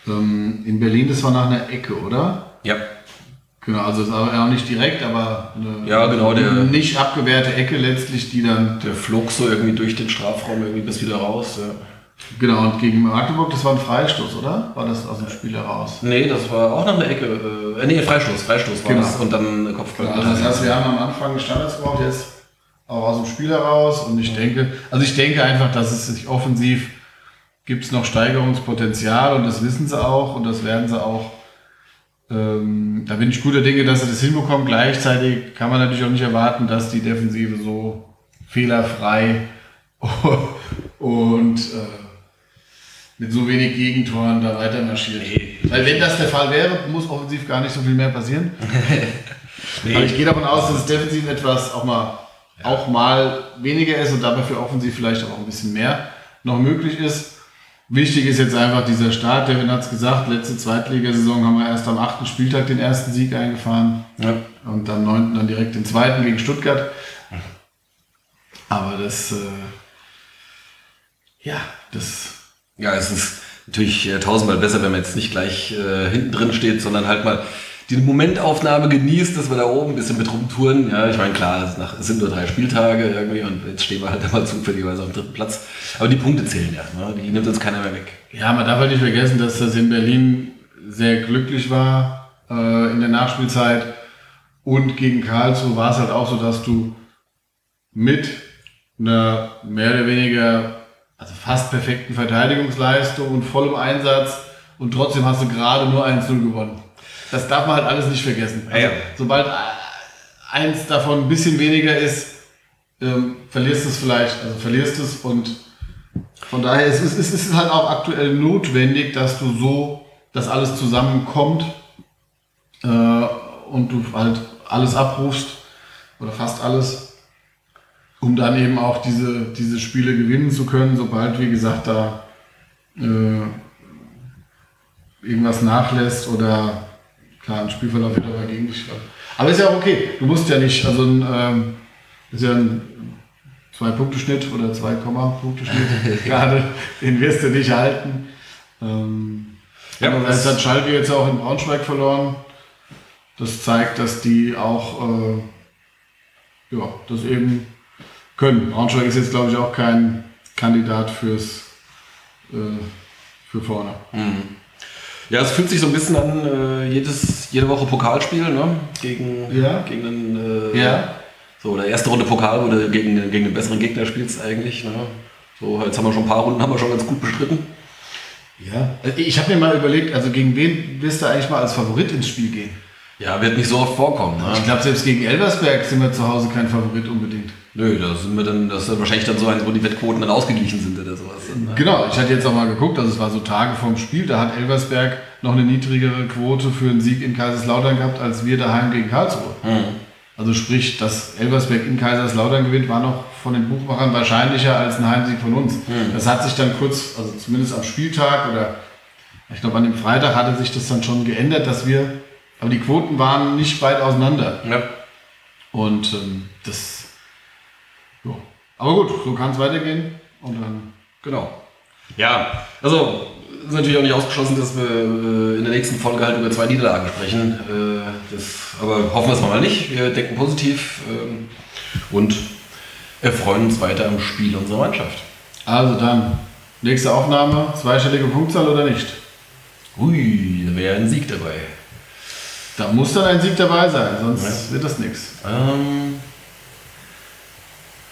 Ähm, in Berlin, das war nach einer Ecke, oder? Ja. Genau, also es war auch nicht direkt, aber eine Ja, genau, der- nicht abgewehrte Ecke letztlich, die dann, Der flog so irgendwie durch den Strafraum irgendwie bis wieder raus. Ja. genau, und gegen Magdeburg, das war ein Freistoß, oder? War das aus dem Spiel heraus? Nee, das war auch nach einer Ecke. Äh, nee, Freistoß, Freistoß war Genau. das und dann Kopfball. Also das heißt, wir haben am Anfang Standards gebraucht, jetzt auch aus dem Spiel heraus. Und ich denke, also ich denke einfach, dass es sich offensiv gibt es noch Steigerungspotenzial und das wissen sie auch und das werden sie auch Ähm, da bin ich guter Dinge, dass sie das hinbekommen. Gleichzeitig kann man natürlich auch nicht erwarten, dass die Defensive so fehlerfrei [LAUGHS] und äh, mit so wenig Gegentoren da weiter marschiert. Weil wenn das der Fall wäre, muss offensiv gar nicht so viel mehr passieren. [LAUGHS] Aber ich gehe davon aus, dass es defensiv etwas auch mal, auch mal weniger ist und dabei für offensiv vielleicht auch ein bisschen mehr noch möglich ist. Wichtig ist jetzt einfach dieser Start. Devin hat es gesagt, letzte Zweitligasaison haben wir erst am achten Spieltag den ersten Sieg eingefahren. Ja. Und am neunten dann direkt den zweiten gegen Stuttgart. Aber das, äh, ja, das Ja, es ist natürlich äh, tausendmal besser, wenn man jetzt nicht gleich äh, hinten drin steht, sondern halt mal die Momentaufnahme genießt, dass wir da oben ein bisschen mit rumtouren. Ja, ich meine, klar, es, sind nur drei Spieltage irgendwie und jetzt stehen wir halt [LAUGHS] einmal zufälligerweise am dritten Platz. Aber die Punkte zählen ja, ne? die nimmt uns keiner mehr weg. Ja, man darf halt nicht vergessen, dass das in Berlin sehr glücklich war äh, in der Nachspielzeit. Und gegen Karlsruhe war es halt auch so, dass du mit einer mehr oder weniger, also fast perfekten Verteidigungsleistung und vollem Einsatz und trotzdem hast du gerade nur 1-0 gewonnen. Das darf man halt alles nicht vergessen. Also, Ja. Sobald äh, eins davon ein bisschen weniger ist, ähm, verlierst du es vielleicht, also verlierst du es und von daher ist es, es ist halt auch aktuell notwendig, dass du so, dass alles zusammenkommt äh, und du halt alles abrufst oder fast alles, um dann eben auch diese, diese Spiele gewinnen zu können, sobald, wie gesagt, da äh, irgendwas nachlässt oder klar, ein Spielverlauf wird aber gegen dich. Aber ist ja auch okay. Du musst ja nicht, also ein, ähm, ist ja ein Zwei-Punkte-Schnitt oder 2-Punkte-Schnitt [LAUGHS] gerade, den wirst du nicht halten. Ähm, Ja, Andererseits das- hat Schalke jetzt auch in Braunschweig verloren. Das zeigt, dass die auch äh, ja, das eben können. Braunschweig ist jetzt, glaube ich, auch kein Kandidat fürs äh, für vorne. Ja, es fühlt sich so ein bisschen an, äh, jedes, jede Woche Pokalspiel, ne? Gegen, Ja. gegen einen, äh, Ja. so, oder erste Runde Pokal, wo du gegen, gegen einen besseren Gegner spielst eigentlich, ne? So, jetzt haben wir schon ein paar Runden, haben wir schon ganz gut bestritten. Ja. Ich habe mir mal überlegt, also gegen wen wirst du eigentlich mal als Favorit ins Spiel gehen? Ja, wird nicht so oft vorkommen, ne? Ich glaube, selbst gegen Elversberg sind wir zu Hause kein Favorit unbedingt. Nö, da sind wir dann, das ist wahrscheinlich dann so eins, wo die Wettquoten dann ausgeglichen sind oder sowas. Ne? Genau, ich hatte jetzt auch mal geguckt, also es war so Tage vorm Spiel, da hat Elversberg noch eine niedrigere Quote für einen Sieg in Kaiserslautern gehabt, als wir daheim gegen Karlsruhe. Also sprich, dass Elversberg in Kaiserslautern gewinnt, war noch von den Buchmachern wahrscheinlicher als ein Heimsieg von uns. Das hat sich dann kurz, also zumindest am Spieltag oder ich glaube an dem Freitag hatte sich das dann schon geändert, dass wir, aber die Quoten waren nicht weit auseinander. Ja. Und ähm, das. Aber gut, so kann es weitergehen und dann Genau. Ja, also ist natürlich auch nicht ausgeschlossen, dass wir äh, in der nächsten Folge halt über zwei Niederlagen sprechen. Äh, das, aber hoffen wir es mal nicht. Wir denken positiv ähm, und erfreuen uns weiter am Spiel unserer Mannschaft. Also dann, nächste Aufnahme, zweistellige Punktzahl oder nicht? Ui, da wäre ein Sieg dabei. Da muss dann ein Sieg dabei sein, sonst wird das nichts. Ähm,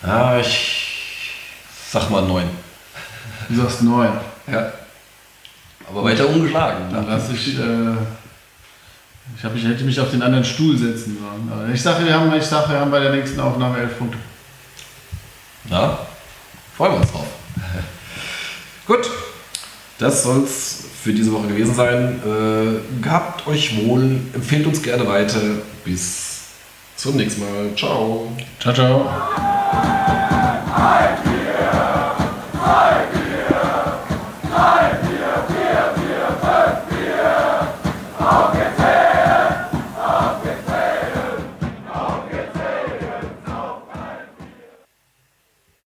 ja, ich sag mal neun. Du sagst neun. Ja. Aber weiter ungeschlagen. Dann lass ich, äh, ich, hab, ich hätte mich auf den anderen Stuhl setzen sollen. Aber ich sage, wir haben, ich sage, wir haben bei der nächsten Aufnahme elf Punkte. Ja, freuen wir uns drauf. [LAUGHS] Gut, das soll's für diese Woche gewesen sein. Äh, gehabt euch wohl, empfehlt uns gerne weiter. Bis zum nächsten Mal. Ciao. Ciao, ciao.